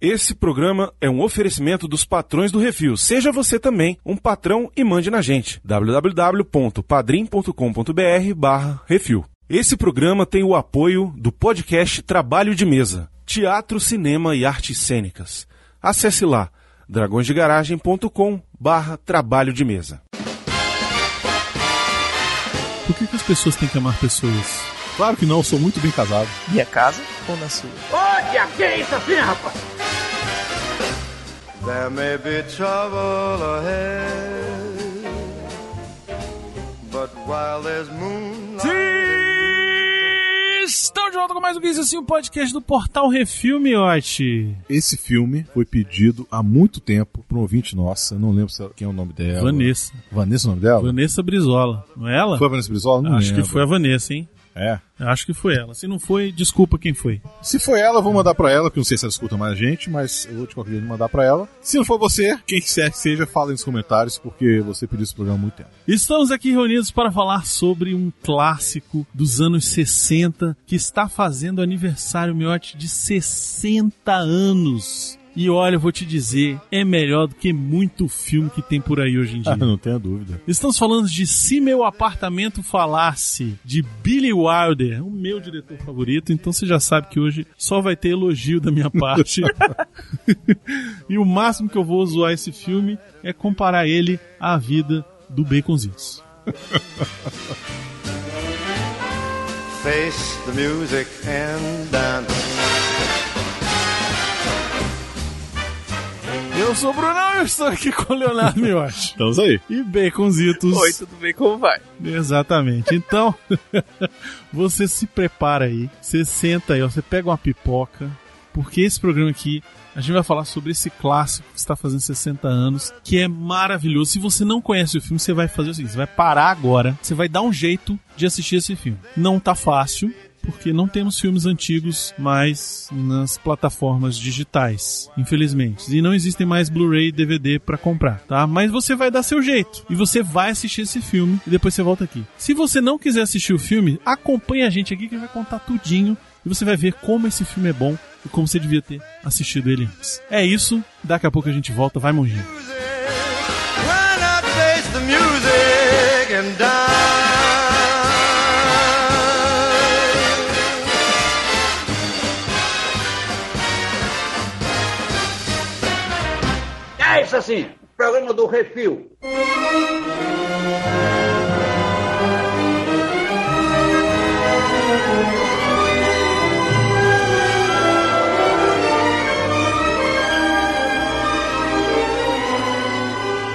Esse programa é um oferecimento dos patrões do Refil. Seja você também um patrão e mande na gente. www.padrim.com.br barra Refil. Esse programa tem o apoio do podcast Trabalho de Mesa, Teatro, Cinema e Artes Cênicas. Acesse lá dragõesdegaragem.com barra Trabalho de Mesa. Por que, que as pessoas têm que amar pessoas? Claro que não, eu sou muito bem casado. Minha casa ou na sua? Olha, que é isso assim, rapaz? There may be trouble ahead, but while there's moonlight. Estamos de volta com mais um que isso assim, um podcast do Portal Refil, Miote. Esse filme foi pedido há muito tempo por um ouvinte nossa, não lembro se- quem é o nome dela. Vanessa. Vanessa é o nome dela? Vanessa Brizola. Não é ela? Foi a Vanessa Brizola? Não Acho lembro. que foi a Vanessa, hein? É. Acho que foi ela. Se não foi, desculpa quem foi. Se foi ela, eu vou mandar pra ela, porque não sei se ela escuta mais a gente, mas eu vou de qualquer jeito mandar pra ela. Se não for você, quem quiser que seja, fala nos comentários, porque você pediu esse programa há muito tempo. Estamos aqui reunidos para falar sobre um clássico dos anos 60 que está fazendo aniversário, Miote, de 60 anos. E olha, eu vou te dizer, é melhor do que muito filme que tem por aí hoje em dia. Ah, não tenha dúvida. Estamos falando de Se Meu Apartamento Falasse, de Billy Wilder, o meu diretor favorito, então você já sabe que hoje só vai ter elogio da minha parte. e o máximo que eu vou zoar esse filme é comparar ele à vida do Baconzitos. Face the music and dance. Eu sou o Brunão e eu estou aqui com o Leonardo Miotti. Estamos aí. E Baconzitos. Oi, tudo bem? Como vai? Exatamente. Então, você se prepara aí, você senta aí, ó, você pega uma pipoca, porque esse programa aqui a gente vai falar sobre esse clássico que está fazendo 60 anos, que é maravilhoso. Se você não conhece o filme, você vai fazer o seguinte: você vai parar agora, você vai dar um jeito de assistir esse filme. Não tá fácil. Porque não temos filmes antigos mais nas plataformas digitais, infelizmente. E não existem mais Blu-ray e DVD pra comprar, tá? Mas você vai dar seu jeito. E você vai assistir esse filme e depois você volta aqui. Se você não quiser assistir o filme, acompanhe a gente aqui que vai contar tudinho e você vai ver como esse filme é bom e como você devia ter assistido ele antes. É isso, daqui a pouco a gente volta, vai monjinho. Music É isso assim, programa do Refil.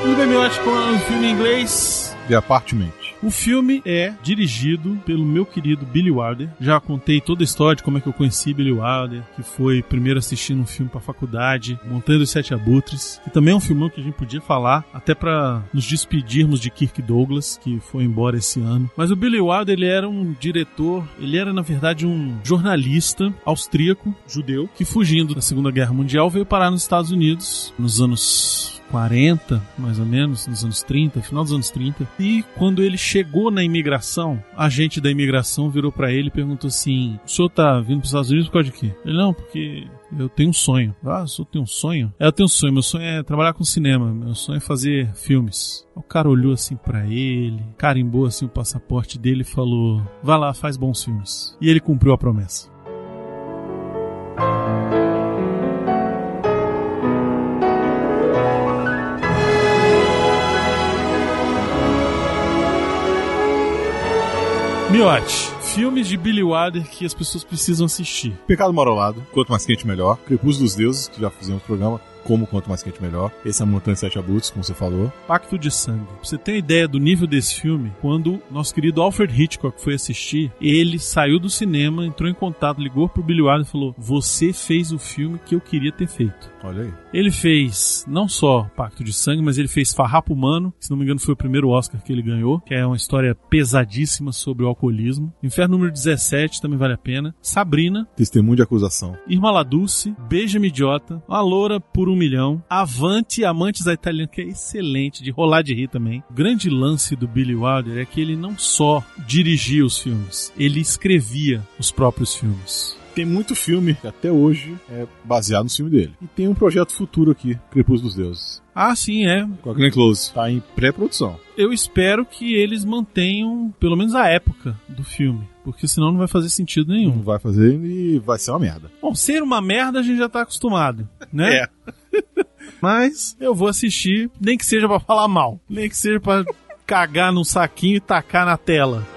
Tudo bem, Miotti, com o filme em inglês. The Apartment. O filme é dirigido pelo meu querido Billy Wilder. Já contei toda a história de como é que eu conheci Billy Wilder, que foi primeiro assistindo um filme pra faculdade, Montando os Sete Abutres, que também é um filmão que a gente podia falar, até pra nos despedirmos de Kirk Douglas, que foi embora esse ano. Mas o Billy Wilder, ele era um diretor, ele era na verdade um jornalista austríaco, judeu, que fugindo da Segunda Guerra Mundial veio parar nos Estados Unidos nos anos 40, mais ou menos, nos anos 30, final dos anos 30. E quando ele chegou na imigração, a agente da imigração virou pra ele e perguntou assim: O senhor tá vindo pros Estados Unidos por causa de quê? Ele, não, porque eu tenho um sonho. Ah, senhor tem um sonho? É, eu tenho um sonho. Meu sonho é trabalhar com cinema. Meu sonho é fazer filmes. O cara olhou assim pra ele, carimbou assim o passaporte dele e falou: Vai lá, faz bons filmes. E ele cumpriu a promessa. Miote, filmes de Billy Wilder que as pessoas precisam assistir. Pecado Marolado, Quanto Mais Quente Melhor. Crepúsculo dos Deuses, que já fizemos programa, como Quanto Mais Quente Melhor. Esse é a Montanha de Sete Abutres, como você falou. Pacto de Sangue. Pra você ter ideia do nível desse filme, quando nosso querido Alfred Hitchcock foi assistir, ele saiu do cinema, entrou em contato, ligou pro Billy Wilder e falou: Você fez o filme que eu queria ter feito. Olha aí. Ele fez não só Pacto de Sangue, mas ele fez Farrapo Humano, que se não me engano foi o primeiro Oscar que ele ganhou, que é uma história pesadíssima sobre o alcoolismo. Inferno número 17 também vale a pena. Sabrina, Testemunho de acusação. Irma La Dulce, Beija-me Idiota, A Loura por um Milhão, Avante, Amantes da Italiana, que é excelente, de rolar de rir também. O grande lance do Billy Wilder é que ele não só dirigia os filmes, ele escrevia os próprios filmes. Tem muito filme que até hoje é baseado no filme dele. E tem um projeto futuro aqui, Crepúsculo dos Deuses. Ah, sim, é. Com a Glenn Close. Tá em pré-produção. Eu espero que eles mantenham pelo menos a época do filme. Porque senão não vai fazer sentido nenhum. Não vai fazer e vai ser uma merda. Bom, ser uma merda a gente já tá acostumado, né? É. Mas eu vou assistir, nem que seja pra falar mal. Nem que seja pra cagar num saquinho e tacar na tela.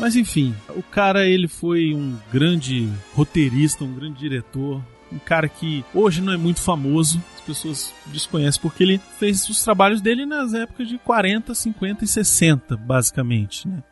Mas enfim, o cara ele foi um grande roteirista, um grande diretor, um cara que hoje não é muito famoso, as pessoas desconhecem porque ele fez os trabalhos dele nas épocas de 40, 50 e 60, basicamente, né?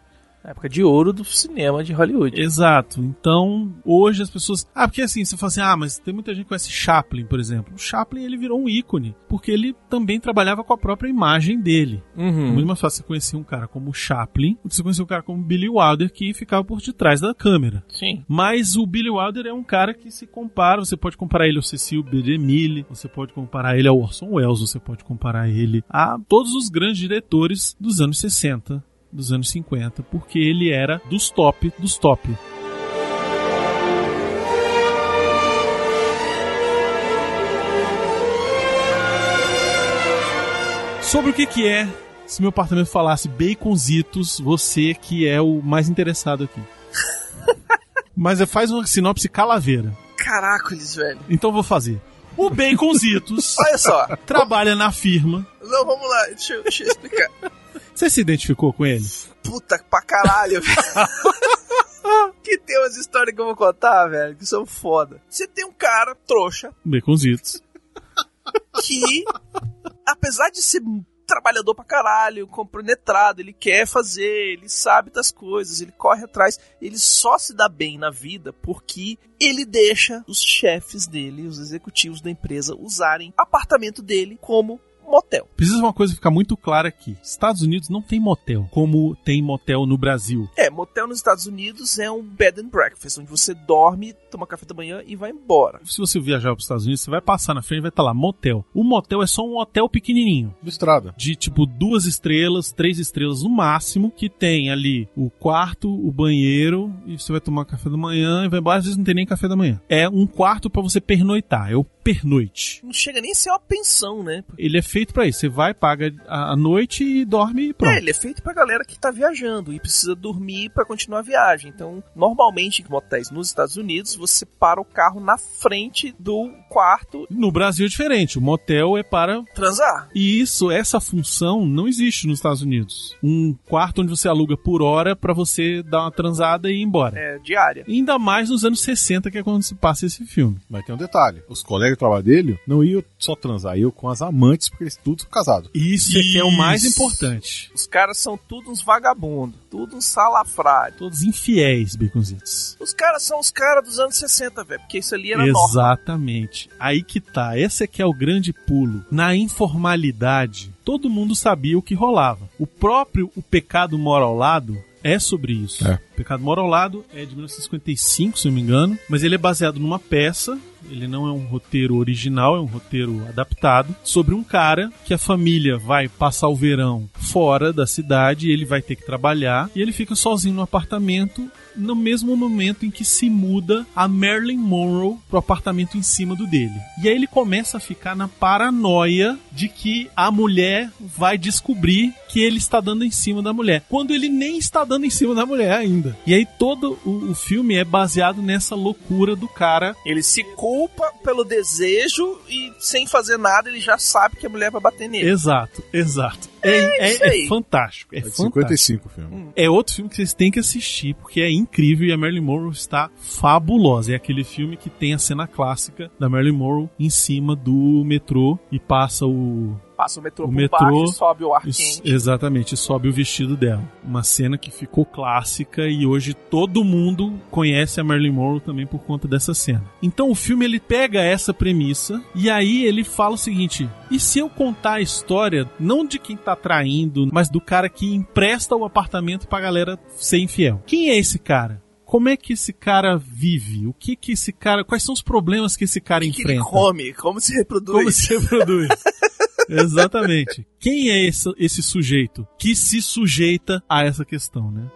Época de ouro do cinema de Hollywood. Exato. Então, hoje as pessoas. Ah, porque assim, você fala assim, ah, mas tem muita gente que conhece Chaplin, por exemplo. O Chaplin ele virou um ícone, porque ele também trabalhava com a própria imagem dele. É Uhum. muito mais fácil você conhecer um cara como Chaplin do que você conhecer um cara como Billy Wilder que ficava por detrás da câmera. Sim. Mas o Billy Wilder é um cara que se compara, você pode comparar ele ao Cecil B. DeMille, você pode comparar ele ao Orson Welles, você pode comparar ele a todos os grandes diretores dos anos 60, dos anos 50, porque ele era dos top dos top. Sobre o que que é, se meu apartamento falasse baconzitos, você que é o mais interessado aqui. Mas faz uma sinopse calaveira. Caracoles, velho. Então eu vou fazer. O Baconzitos Olha só. trabalha na firma. Não, vamos lá. Deixa eu, deixa eu explicar. Você se identificou com ele? Puta pra caralho, velho. que tem umas histórias que eu vou contar, velho, que são foda. Você tem um cara trouxa Baconzitos. que, apesar de ser trabalhador pra caralho, compenetrado, ele quer fazer, ele sabe das coisas, ele corre atrás, ele só se dá bem na vida porque ele deixa os chefes dele, os executivos da empresa, usarem apartamento dele como motel. Precisa uma coisa ficar muito clara aqui. Estados Unidos não tem motel, como tem motel no Brasil. É, motel nos Estados Unidos é um bed and breakfast, onde você dorme, toma café da manhã e vai embora. Se você viajar para os Estados Unidos, você vai passar na frente e vai estar lá, motel. O motel é só um hotel pequenininho. Do Estrada. de tipo duas estrelas, três estrelas no máximo, que tem ali o quarto, o banheiro, e você vai tomar café da manhã e vai embora, às vezes não tem nem café da manhã. É um quarto pra você pernoitar, é o pernoite. Não chega nem a ser uma pensão, né? Ele é feito pra isso, você vai, paga a noite e dorme e É, pronto. ele é feito pra galera que tá viajando e precisa dormir pra continuar a viagem. Então, normalmente, em motéis nos Estados Unidos, você para o carro na frente do quarto No Brasil é diferente, o motel é para transar. E isso, essa função não existe nos Estados Unidos. Um quarto onde você aluga por hora pra você dar uma transada e ir embora. É, diária. Ainda mais nos anos 60, que é quando se passa esse filme. Mas tem um detalhe: os colegas de trabalho dele não iam só transar, iam com as amantes, porque eles tudo casados. Isso, é que é o mais Isso. importante. Os caras são tudo uns vagabundos, tudo uns salafrários. Todos infiéis, baconzitos. Os caras são os caras dos anos 60, velho, porque isso ali era norma. Exatamente. Aí que tá. Esse é que é o grande pulo. Na informalidade, todo mundo sabia o que rolava. O próprio O Pecado Mora ao Lado é sobre isso. É. Pecado Mora ao Lado é de 1955, se não me engano, mas ele é baseado numa peça. Ele não é um roteiro original, é um roteiro adaptado sobre um cara que a família vai passar o verão fora da cidade, ele vai ter que trabalhar e ele fica sozinho no apartamento no mesmo momento em que se muda a Marilyn Monroe pro apartamento em cima do dele. E aí ele começa a ficar na paranoia de que a mulher vai descobrir que ele está dando em cima da mulher, quando ele nem está dando em cima da mulher ainda. E aí todo o, o filme é baseado nessa loucura do cara. Ele se culpa pelo desejo e sem fazer nada ele já sabe que a mulher vai bater nele. Exato, exato. É, é- é aí. fantástico. É, É de fantástico. 55 o filme. É outro filme que vocês têm que assistir, porque é incrível e a Marilyn Monroe está fabulosa. É aquele filme que tem a cena clássica da Marilyn Monroe em cima do metrô e passa o. Passa o metrô O por metrô- baixo e sobe o ar quente. exatamente, sobe o vestido dela. Uma cena que ficou clássica e hoje todo mundo conhece a Marilyn Monroe também por conta dessa cena. Então o filme ele pega essa premissa e aí ele fala o seguinte: e se eu contar a história não de quem tá traindo, mas do cara que empresta o apartamento pra galera ser infiel? Quem é esse cara? Como é que esse cara vive? O que que esse cara, quais são os problemas que esse cara que, que ele enfrenta? come? Como se reproduz? Como se reproduz? Exatamente. Quem é esse, esse sujeito que se sujeita a essa questão, né?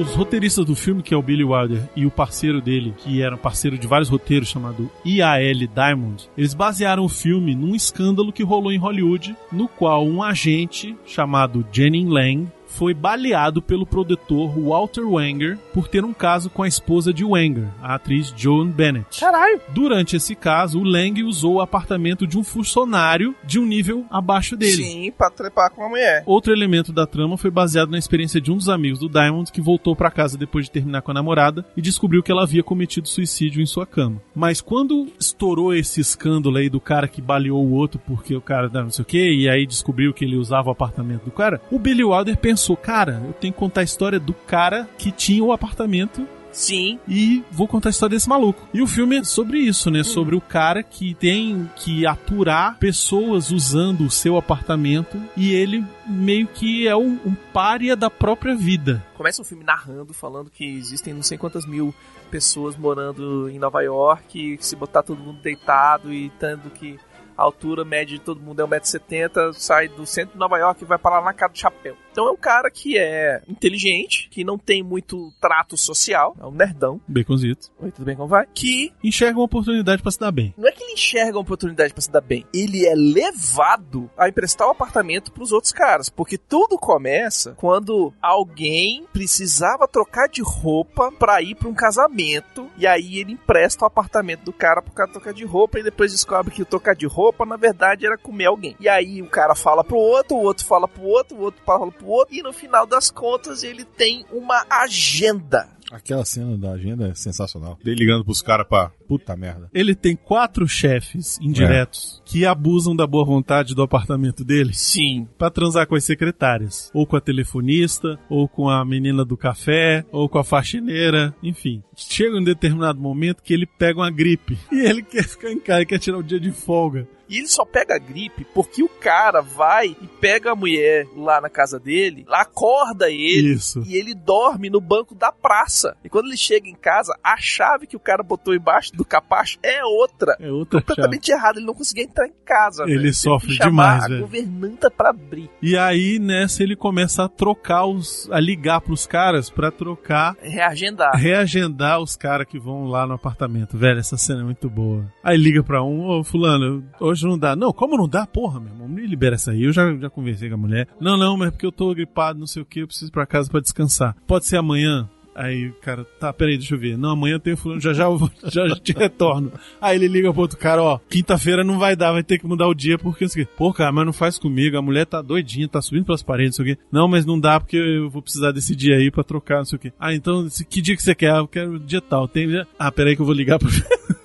Os roteiristas do filme, que é o Billy Wilder, e o parceiro dele, que era um parceiro de vários roteiros, chamado IAL Diamond, eles basearam o filme num escândalo que rolou em Hollywood, no qual um agente chamado Jenny Lang foi baleado pelo produtor Walter Wanger por ter um caso com a esposa de Wanger, a atriz Joan Bennett. Caralho! Durante esse caso, o Lang usou o apartamento de um funcionário de um nível abaixo dele. Sim, pra trepar com a mulher. Outro elemento da trama foi baseado na experiência de um dos amigos do Diamond que voltou para casa depois de terminar com a namorada e descobriu que ela havia cometido suicídio em sua cama. Mas quando estourou esse escândalo aí do cara que baleou o outro porque o cara não sei o que, e aí descobriu que ele usava o apartamento do cara, o Billy Wilder pensou, cara, eu tenho que contar a história do cara que tinha o apartamento Sim. e vou contar a história desse maluco. E o filme é sobre isso, né? Sobre o cara que tem que aturar pessoas usando o seu apartamento e ele meio que é um, um pária da própria vida. Começa o filme narrando, falando que existem não sei quantas mil pessoas morando em Nova York, e se botar todo mundo deitado e tendo que a altura média de todo mundo é 1,70m, sai do centro de Nova York e vai parar na casa do chapéu. Então é um cara que é inteligente, que não tem muito trato social, é um nerdão. Baconzito. Oi, tudo bem, como vai? Que Enxerga uma oportunidade pra se dar bem. não é que ele enxerga uma oportunidade pra se dar bem, ele é levado a emprestar o apartamento pros outros caras, porque tudo começa quando alguém precisava trocar de roupa pra ir pra um casamento, e aí ele empresta o apartamento do cara pro cara trocar de roupa e depois descobre que o trocar de roupa na verdade era comer alguém. E aí o cara fala pro outro, o outro fala pro outro, o outro fala pro outro, e no final das contas ele tem uma agenda. Aquela cena da agenda é sensacional. Dele ligando pros caras pra. Puta merda. Ele tem quatro chefes indiretos que abusam da boa vontade do apartamento dele Sim. pra transar com as secretárias, ou com a telefonista, ou com a menina do café, ou com a faxineira, enfim. Chega um determinado momento que ele pega uma gripe e ele quer ficar em casa, quer tirar o dia de folga. E ele só pega a gripe porque o cara vai e pega a mulher lá na casa dele, lá acorda ele Isso. e ele dorme no banco da praça. E quando ele chega em casa, a chave que o cara botou embaixo do capacho é outra. É outra chave. Completamente errado, ele não conseguia entrar em casa. Ele velho. Sofre chamar demais, a velho. governanta pra abrir. E aí, nessa, ele começa a trocar os. a ligar pros caras pra trocar Reagendar. reagendar os caras que vão lá no apartamento. Velho, essa cena é muito boa. Aí liga pra um, ô fulano, hoje não dá. Não, como não dá? Porra, meu irmão, me libera essa aí. Eu já, já conversei com a mulher. Não, não, mas é porque eu tô gripado, não sei o que, eu preciso ir pra casa pra descansar. Pode ser amanhã? Aí cara, tá, peraí, deixa eu ver. Não, amanhã tenho fulano, já já, vou- já, já te retorno. Aí ele liga pro outro cara, ó, quinta-feira não vai dar, vai ter que mudar o dia, porque quê. Pô, cara, mas não faz comigo, a mulher tá doidinha, tá subindo pelas paredes, não sei o quê. Não, mas não dá porque eu vou precisar desse dia aí pra trocar, não sei o quê. Ah, então, que dia que você quer? Ah, eu quero dia tal. Tem. Ah, peraí que eu vou ligar pra...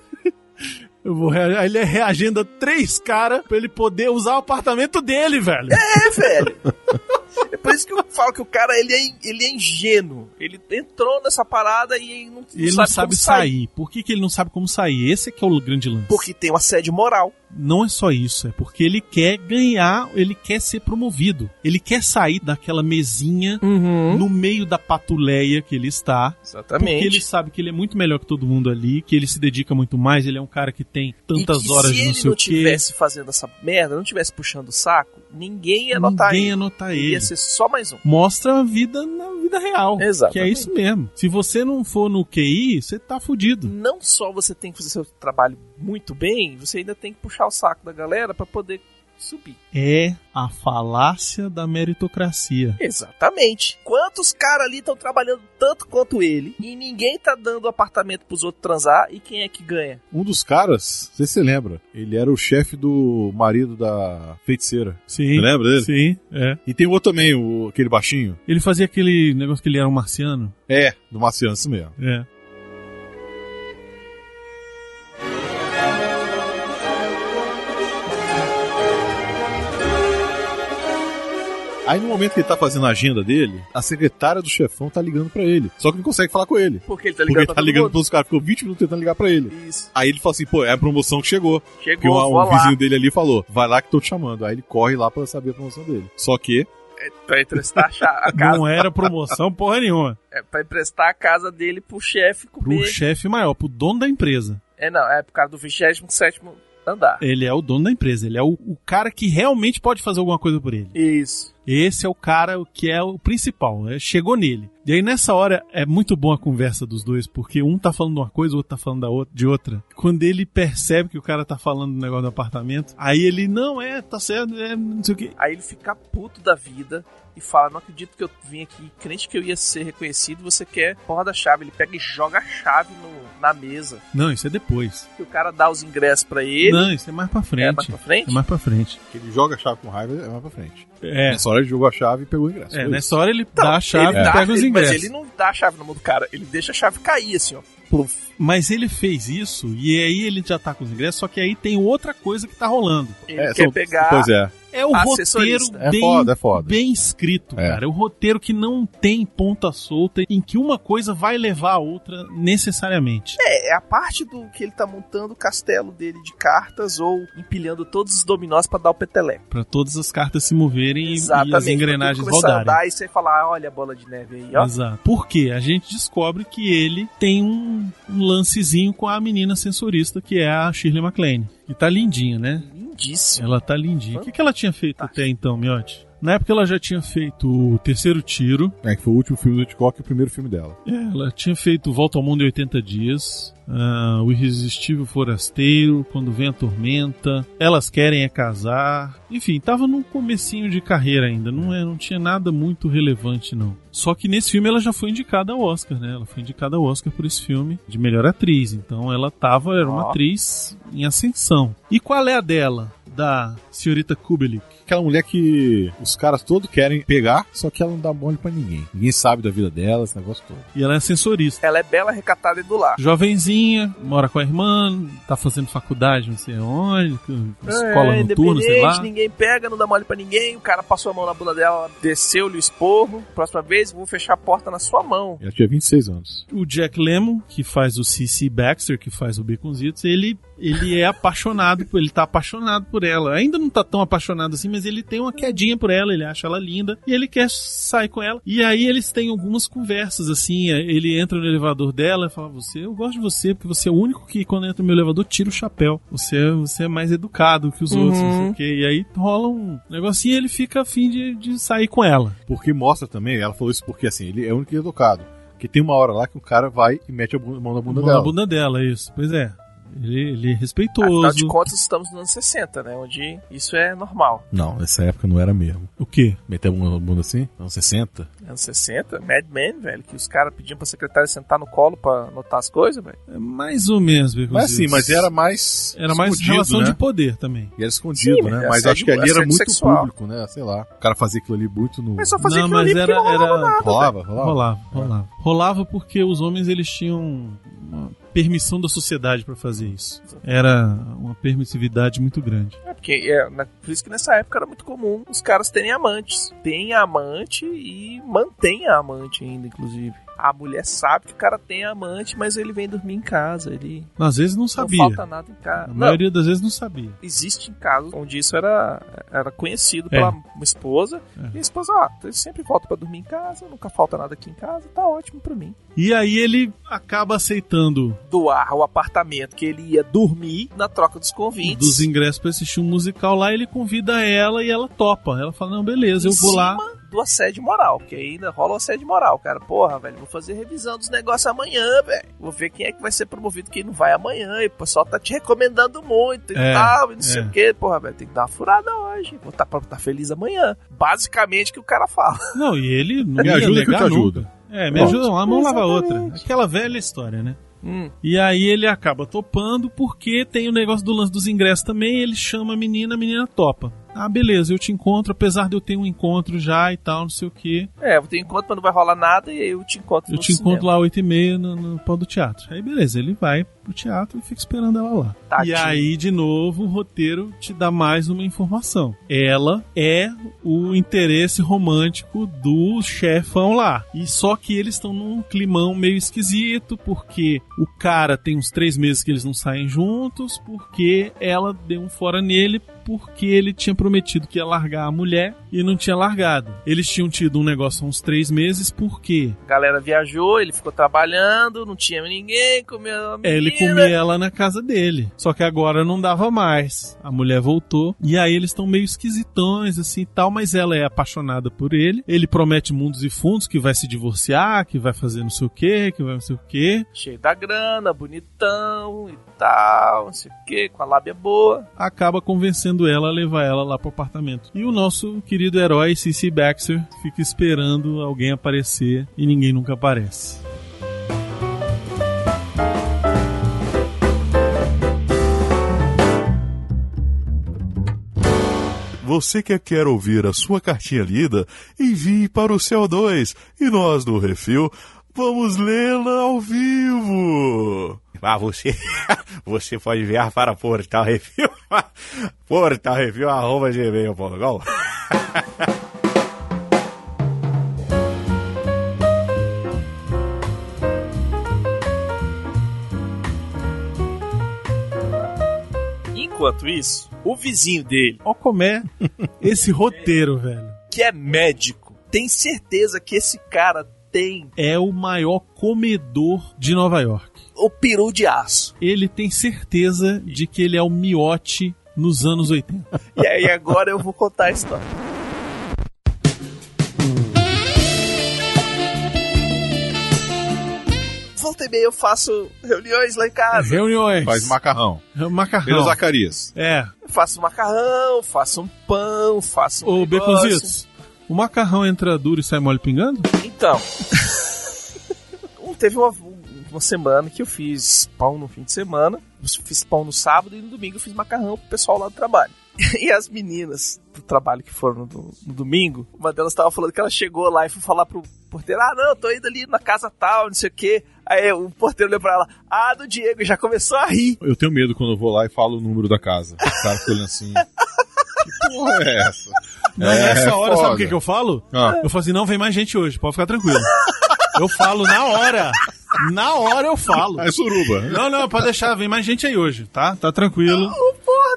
Eu vou rea... Aí ele reagenda três caras pra ele poder usar o apartamento dele, velho. É, velho. É por isso que eu falo que o cara ele é, ele é ingênuo. Ele entrou nessa parada e ele não, ele sabe, não sabe como sair. Por que, que ele não sabe como sair? Esse é que é o grande lance. Porque tem um assédio moral. Não é só isso, é porque ele quer ganhar, ele quer ser promovido. Ele quer sair daquela mesinha no meio da patuleia que ele está. Porque Exatamente. ele sabe que ele é muito melhor que todo mundo ali, que ele se dedica muito mais, ele é um cara que tem tantas e que horas se de não ele sei não quê. tivesse fazendo essa merda, não tivesse puxando o saco, ninguém ia notar Ninguém ele. ia notar Ele ele. ia ser só mais um. Mostra a vida na vida real. Exatamente. Que é isso mesmo. Se você não for no QI, você tá fudido. Não só você tem que fazer seu trabalho muito bem, você ainda tem que puxar o saco da galera pra poder subir. É a falácia da meritocracia. Exatamente. Quantos caras ali estão trabalhando tanto quanto ele e ninguém tá dando apartamento pros outros transar e quem é que ganha? Um dos caras, não sei se você lembra, ele era o chefe do marido da feiticeira. Sim. Você lembra dele? Sim, é. E tem o outro também, o, aquele baixinho. Ele fazia aquele negócio que ele era um marciano. É, do Marciano, isso mesmo. É. Aí no momento que ele tá fazendo a agenda dele, a secretária do chefão tá ligando pra ele. Só que não consegue falar com ele. Porque ele tá Porque ligando ele pra tá ligando mundo. pros caras, ficou 20 minutos tentando ligar pra ele. Isso. Aí ele fala assim, pô, é a promoção que chegou. Porque Chegou, um, vou um lá. vizinho dele ali falou, vai lá que tô te chamando. Aí ele corre lá pra saber a promoção dele. Só que É pra emprestar a, casa. Não era promoção porra nenhuma. É pra emprestar a casa dele pro chefe Pro comer. chefe maior, pro dono da empresa. É, não, é por causa do 27 andar. Ele é o dono da empresa. Ele é o, o cara que realmente pode fazer alguma coisa por ele. Isso. Esse é o cara que é o principal. é, chegou nele. E aí nessa hora é muito boa a conversa dos dois, porque um tá falando de uma coisa, o outro tá falando da outra, de outra. Quando ele percebe que o cara tá falando do negócio do apartamento, aí ele, não, é, tá certo, é, não sei o quê. Aí ele fica puto da vida e fala: Não acredito que eu vim aqui, crente que eu ia ser reconhecido, você quer porra da chave. Ele pega e joga a chave no- na mesa. Não, isso é depois. Que o cara dá os ingressos pra ele. Não, isso é mais pra frente. É mais pra frente? É mais pra frente. Que ele joga a chave com raiva é mais pra frente. É, Nessa hora ele jogou a chave e pegou o ingresso. é nessa isso. hora ele Não, dá a chave ele e dá- pega os ingressos. Mas ele não dá a chave na mão do cara, ele deixa a chave cair assim, ó. Pluf. Mas ele fez isso e aí ele já tá com os ingressos, só que aí tem outra coisa que tá rolando. Ele É, quer são- pegar. Pois é. É o roteiro. É bem, foda, é foda. bem escrito, É. cara. É o roteiro que não tem ponta solta em que uma coisa vai levar a outra necessariamente. É, é a parte do que ele tá montando o castelo dele de cartas ou empilhando todos os dominós pra dar o peteleco. Pra todas as cartas se moverem e- e, Exatamente. as engrenagens começar a rodarem. andar, e você falar, olha a bola de neve aí, ó. Exato. Porque a gente descobre que ele tem um, um lancezinho com a menina sensorista, que é a Shirley MacLaine. Que tá lindinha, né? Lindíssimo. Ela tá lindinha. O que, que ela tinha feito até então, Miotti? Na época ela já tinha feito o terceiro tiro. É, que foi o último filme do Hitchcock e o primeiro filme dela. É, ela tinha feito Volta ao Mundo em 80 Dias. ah, o Irresistível Forasteiro, Quando Vem a Tormenta, Elas Querem é Casar. Enfim, tava no comecinho de carreira ainda, não, é, não tinha nada muito relevante não. Só que nesse filme ela já foi indicada ao Oscar, né? Ela foi indicada ao Oscar por esse filme de melhor atriz. Então ela tava, era uma atriz em ascensão. E qual é a dela? Da senhorita Kubelik. Aquela mulher que os caras todos querem pegar, só que ela não dá mole pra ninguém. Ninguém sabe da vida dela, esse negócio todo. E ela é ascensorista. Ela é bela, recatada e do lar. Jovenzinha, mora com a irmã, tá fazendo faculdade, não sei onde, escola é, noturna, sei lá. independente, ninguém pega, não dá mole pra ninguém. O cara passou a mão na bunda dela, desceu-lhe o esporro. Próxima vez, vou fechar a porta na sua mão. Ela tinha 26 anos. O Jack Lemmon, que faz o C.C. Baxter, que faz o Baconzitos, ele, ele é apaixonado, por- ele tá apaixonado por ela. Ainda não tá tão apaixonado assim, mas ele tem uma quedinha por ela, ele acha ela linda e ele quer sair com ela. E aí eles têm algumas conversas assim, ele entra no elevador dela e fala: "Você, eu gosto de você porque você é o único que quando entra no meu elevador tira o chapéu. Você, é- você é mais educado que os outros, não sei o quê". E aí rola um negocinho e ele fica afim de, de sair com ela. Porque mostra também, ela falou isso porque assim, ele é o único educado. Porque tem uma hora lá que o cara vai e mete a mão na bunda Mão dela. na bunda dela, isso. Pois é. Ele, ele é Afinal respeitoso. de contas, estamos nos anos 60, né? Onde isso é normal. Não, nessa época não era mesmo. O quê? Meter a bunda na bunda assim? Anos 60? Anos 60, Mad Men, velho, que os caras pediam pra secretária sentar no colo pra anotar as coisas, velho. É mais ou menos, Mas Baconzitos. assim, mas era mais. Era mais relação né? de poder também. E era escondido, Sim, né? é Mas assédio- acho que ali era muito sexual. público, né? Sei lá. O cara fazia aquilo ali muito no. Mas só fazia Não, aquilo mas era- não rolava era- nada. Rolava, rolava. Rolava, rolava. Rolava porque os homens eles tinham uma permissão da sociedade pra fazer isso. Era uma permissividade muito grande. É, porque é, na- por isso que nessa época era muito comum os caras terem amantes. Tem amante e mantém a amante ainda, inclusive. A mulher sabe que o cara tem amante, mas ele vem dormir em casa. Ele Às vezes não não sabia. falta nada em casa. A Não, maioria das vezes não sabia. existem casos onde isso era, era conhecido É. pela esposa. É. E a esposa, ó, ele sempre volta pra dormir em casa, nunca falta nada aqui em casa, tá ótimo pra mim. E aí ele acaba aceitando Doar o apartamento que ele ia dormir na troca dos convites. dos ingressos pra assistir um musical lá, ele convida ela e ela topa. Ela fala: "Não, beleza, eu em vou lá". Do assédio moral, porque ainda rola o assédio moral, cara. Porra, velho, vou fazer revisão dos negócios amanhã, velho. Vou ver quem é que vai ser promovido, quem não vai amanhã. E o pessoal tá te recomendando muito e É, tal, e não sei é. o que. Porra, velho, tem que dar uma furada hoje. Vou estar tá, estar feliz amanhã. Basicamente o que o cara fala. Não, e ele não Me ajuda que eu te nunca. ajudo. É, me ajuda, uma mão lava a outra. Aquela velha história, né? Hum. E aí ele acaba topando porque tem o negócio do lance dos ingressos também, ele chama a menina, a menina topa. Ah, beleza, eu te encontro, apesar de eu ter um encontro já e tal, não sei o que. É, eu tenho encontro, mas não vai rolar nada, e aí eu te encontro Eu te encontro cinema. lá às 8 e meia no, no pau do teatro. Aí beleza, ele vai pro teatro e fica esperando ela lá. Tadinho. E aí, de novo, o roteiro te dá mais uma informação. Ela é o interesse romântico do chefão lá. E só que eles estão num climão meio esquisito, porque o cara tem uns três meses que eles não saem juntos, porque ela deu um fora nele porque ele tinha prometido que ia largar a mulher e não tinha largado. Eles tinham tido um negócio há uns três meses, por quê? A galera viajou, ele ficou trabalhando, não tinha ninguém, comeu a É, ele menina. comia ela na casa dele. Só que agora não dava mais. A mulher voltou. E aí eles estão meio esquisitões, assim e tal. Mas ela é apaixonada por ele. Ele promete mundos e fundos que vai se divorciar, que vai fazer não sei o que, que vai não sei o que. Cheio da grana, bonitão e tal, não sei o que, com a lábia boa. Acaba convencendo ela a levar ela lá pro apartamento. E o nosso querido herói, C.C. Baxter, fica esperando alguém aparecer e ninguém nunca aparece. Você que quer ouvir a sua cartinha lida, envie para o CO2 e nós do Refil vamos lê-la ao vivo. Ah, você, você pode enviar para Portal Review, Portal Review, arroba gmail.com. Enquanto isso, o vizinho dele, Ó como é esse roteiro, velho. que é médico, tem certeza que esse cara tem É o maior comedor de Nova York. o peru de aço. Ele tem certeza de que ele é o miote nos anos 80. E aí agora eu vou contar a história. Volta e meia eu faço reuniões lá em casa. Reuniões. Faz macarrão. macarrão. Pelo Zacarias. É. Eu faço macarrão, faço um pão, faço um Ô, negócio. Beconzitos, o macarrão entra duro e sai mole pingando? Então, teve uma, uma semana que eu fiz pão no fim de semana, fiz pão no sábado e no domingo eu fiz macarrão pro pessoal lá do trabalho. E as meninas do trabalho que foram no, no domingo, uma delas tava falando que ela chegou lá e foi falar pro porteiro: Ah, não, eu tô indo ali na casa tal, não sei o quê. Aí o porteiro olhou pra ela: Ah, do Diego, já começou a rir. Eu tenho medo quando eu vou lá e falo o número da casa. O cara fica olhando assim. Que porra é essa? Não, É, nessa hora, foda. sabe o que, que eu falo? Ah. Eu falo assim, não, vem mais gente hoje, pode ficar tranquilo. eu falo na hora. Na hora eu falo. É suruba. Não, não, pode deixar, vem mais gente aí hoje, tá? Tá tranquilo.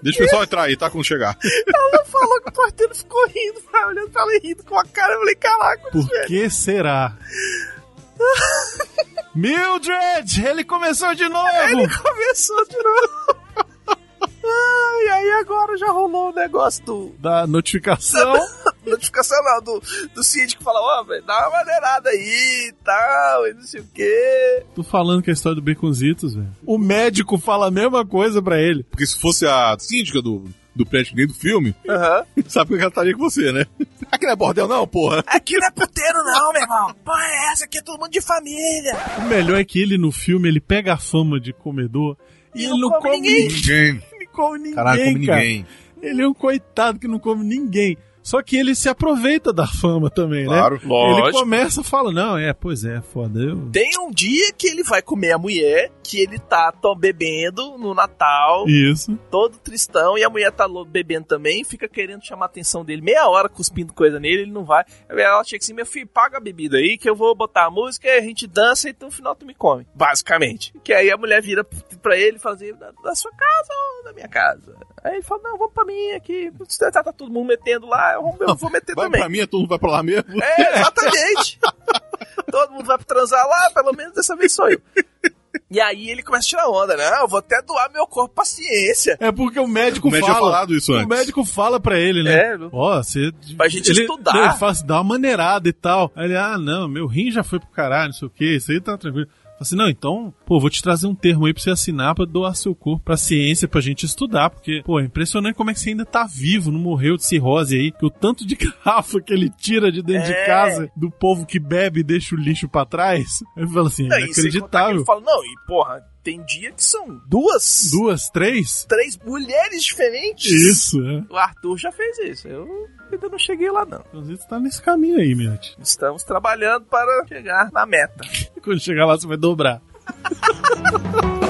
Deixa o pessoal entrar aí, tá? Quando chegar. Ela falou que o porteiro ficou rindo, olhando pra ela e rindo com a cara. Eu falei: Caraca, Por que será? Mildred, ele começou de novo. Ele começou de novo. Ai, aí agora já rolou o negócio do. Da notificação. Notificação não, do, do síndico fala, ó, velho, dá uma maneirada aí e tal, e não sei o quê. Tô falando que é a história do Baconzitos, velho. O médico fala a mesma coisa pra ele. Porque se fosse a síndica do, do prédio dentro do filme, Aham. sabe que eu estaria com você, né? Aqui não é bordel não, porra. Aqui não é puteiro, não, meu irmão. Pô, é essa aqui é todo mundo de família. O melhor é que ele no filme ele pega a fama de comedor e, E ele não não come come ninguém. Ninguém. Come ninguém, Caralho, come cara. ninguém. Ele é um coitado que não come ninguém. Só que ele se aproveita da fama também, Claro. né? Ele começa e fala, não, é, pois é, foda. Eu... Tem um dia que ele vai comer a mulher, que ele tá tão bebendo no Natal, Isso. todo tristão, e a mulher tá bebendo também, fica querendo chamar a atenção dele, meia hora cuspindo coisa nele, ele não vai. Aí Ela chega assim, meu filho, paga a bebida aí, que eu vou botar a música, e a gente dança, e no final tu me come. Basicamente. Que aí a mulher vira pra ele e fala assim, da, da sua casa ou da minha casa? Aí ele fala, não, vamos pra mim aqui, tá, tá todo mundo metendo lá, eu vou, eu vou meter Vai também. pra mim, todo mundo vai pra lá mesmo. É, exatamente. Todo mundo vai transar lá, pelo menos dessa vez sou eu. E aí ele começa a tirar onda, né? Eu vou até doar meu corpo pra ciência. É porque o médico O médico fala. falado isso antes. O médico fala pra ele, né? É, Ó, você. Pra gente ele, estudar. Ele fala assim, dá uma maneirada e tal. Aí ele, ah, não, meu rim já foi pro caralho, não sei o que, isso aí tá tranquilo. Assim, não, então, pô, vou te trazer um termo aí pra você assinar pra doar seu corpo pra ciência, pra gente estudar, porque, pô, é impressionante como é que você ainda tá vivo, não morreu de cirrose aí, que o tanto de garrafa que ele tira de dentro de É. casa do povo que bebe e deixa o lixo pra trás. Ele fala assim, Não, que inacreditável. Ele fala, não, e porra, tem dia que são duas, Duas, três? três mulheres diferentes. Isso, é. O Arthur já fez isso. Eu ainda não cheguei lá, não. Então você tá nesse caminho aí, Miotti. Estamos trabalhando para chegar na meta. Quando chegar lá, você vai dobrar.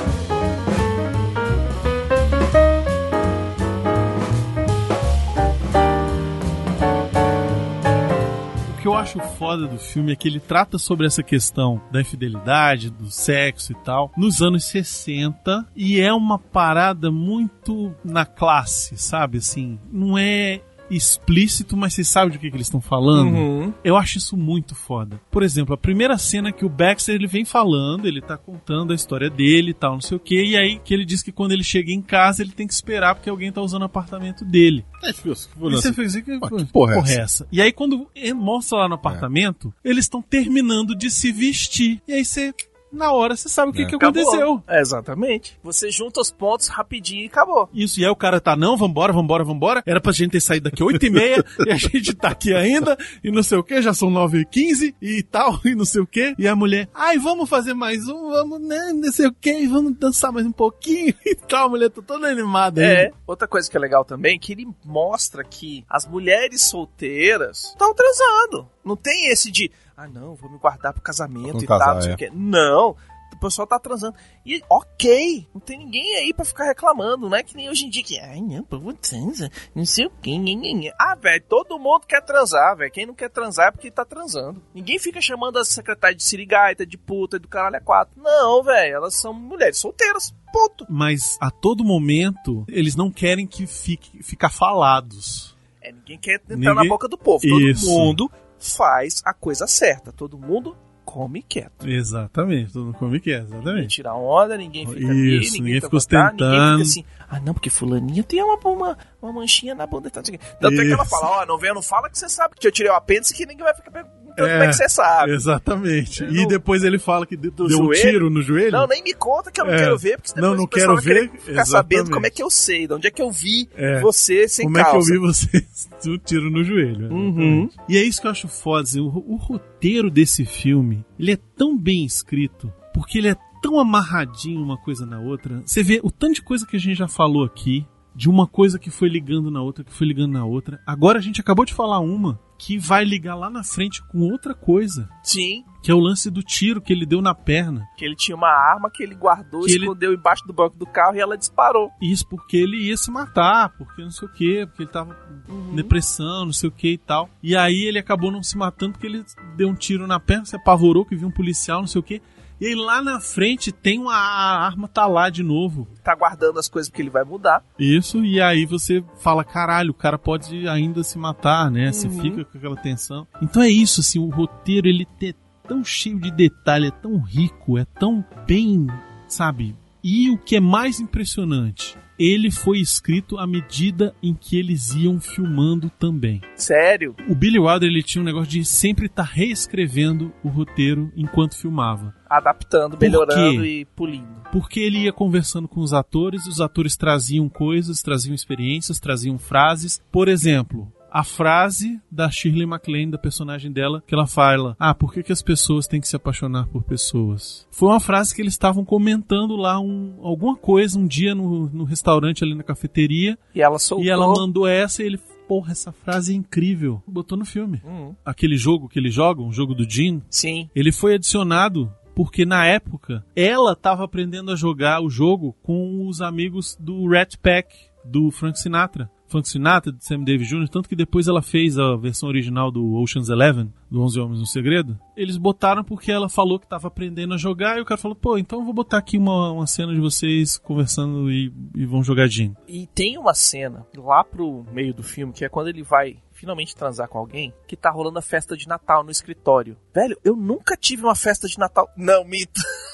O que eu acho foda do filme é que ele trata sobre essa questão da infidelidade, do sexo e tal, nos anos 60, e é uma parada muito na classe, sabe? Assim, não é explícito, mas você sabe de que, que eles estão falando. Uhum. Eu acho isso muito foda. Por exemplo, a primeira cena que o Baxter ele vem falando, ele tá contando a história dele e tal, não sei o que, e aí que ele diz que quando ele chega em casa ele tem que esperar porque alguém tá usando o apartamento dele. É, tipo, E você fez assim, que, Pô, que porra é é essa? E aí quando ele mostra lá no apartamento, eles estão terminando de se vestir. E aí você, na hora, você sabe o que, É. que aconteceu. É, exatamente. Você junta os pontos rapidinho e acabou. Isso, e aí o cara tá, não, vambora, vambora, vambora. Era pra gente ter saído daqui 8 e meia e a gente tá aqui ainda, e não sei o que, já são 9 e 15 e tal, e não sei o que. E a mulher, ai, vamos fazer mais um, vamos, né, não sei o que, vamos dançar mais um pouquinho e tal. A mulher tá toda animada aí. É. Outra coisa que é legal também, que ele mostra que as mulheres solteiras estão transando. Não tem esse de, ah não, vou me guardar pro casamento e casar, tal, não sei é. o quê. Não. O pessoal tá transando. E ok, não tem ninguém aí pra ficar reclamando, não é que nem hoje em dia que, ai não, povo transa, não sei o quê. nhê, nhê, nhê." Ah, velho, todo mundo quer transar, velho. Quem não quer transar é porque tá transando. Ninguém fica chamando as secretárias de sirigaita, de puta, do caralho a quatro. Não, velho, elas são mulheres solteiras. Ponto. Mas a todo momento, eles não querem que fique ficar falados. É, ninguém quer entrar Ninguém- na boca do povo. Todo Isso. mundo faz a coisa certa. Todo mundo come quieto. Exatamente, todo mundo come Ninguém exatamente. tira onda, ninguém fica ali, Isso, ninguém, ninguém tá fica botar, Ninguém ostentando. fica assim, ah não, porque fulaninha tem uma, uma, uma manchinha na bunda. Tanto é que ela fala, ó, não vem, não fala que você sabe que eu tirei o apêndice que ninguém vai ficar É, como é que você sabe. Exatamente. Eu E não- depois ele fala que deu Do um joelho? tiro no joelho. Não, nem me conta que eu não É. quero ver, porque depois Não, não quero ver, ficar sabendo exatamente. como é que eu sei, de onde é que eu vi É. você sem Como é que eu vi você um tiro no joelho? Uhum. E é isso que eu acho foda. assim, o, o roteiro desse filme, ele é tão bem escrito, porque ele é tão amarradinho uma coisa na outra. Você vê o tanto de coisa que a gente já falou aqui, de uma coisa que foi ligando na outra, que foi ligando na outra. Agora a gente acabou de falar uma que vai ligar lá na frente com outra coisa, Sim, que é o lance do tiro que ele deu na perna. que ele tinha uma arma que ele guardou, Que ele- escondeu embaixo do banco do carro e ela disparou. Isso porque ele ia se matar, porque não sei o que, porque ele tava Uhum. depressão, não sei o que e tal. E aí ele acabou não se matando porque ele deu um tiro na perna, se apavorou que viu um policial, não sei o que. E aí lá na frente tem uma a arma tá lá de novo. Tá guardando as coisas porque ele vai mudar. Isso, e aí você fala, caralho, o cara pode ainda se matar, né? Você Uhum. fica com aquela tensão. Então é isso, assim, o roteiro ele é tão cheio de detalhe, é tão rico, é tão bem, sabe? E o que é mais impressionante, ele foi escrito à medida em que eles iam filmando também. Sério? O Billy Wilder ele tinha um negócio de sempre estar reescrevendo o roteiro enquanto filmava. Adaptando, melhorando e pulindo. Porque ele ia conversando com os atores, os atores traziam coisas, traziam experiências, traziam frases. Por exemplo, a frase da Shirley MacLaine, da personagem dela, que ela fala: Ah, por que, que as pessoas têm que se apaixonar por pessoas? Foi uma frase que eles estavam comentando lá um, alguma coisa um dia no, no restaurante ali na cafeteria. E ela soltou. E ela mandou essa e ele, porra, essa frase é incrível. Botou no filme. Hum, Aquele jogo que eles jogam, o jogo do Jim, sim. ele foi adicionado porque na época ela estava aprendendo a jogar o jogo com os amigos do Rat Pack do Frank Sinatra. Frank Sinatra, de Sam Davis Jr., tanto que depois ela fez a versão original do Ocean's Eleven, do 11 Homens no Segredo. Eles botaram porque ela falou que estava aprendendo a jogar e o cara falou, pô, então eu vou botar aqui uma, uma cena de vocês conversando e, e vão jogar. E tem uma cena lá pro meio do filme que é quando ele vai finalmente transar com alguém que tá rolando a festa de Natal no escritório. Velho, eu nunca tive uma festa de Natal. Não, mito.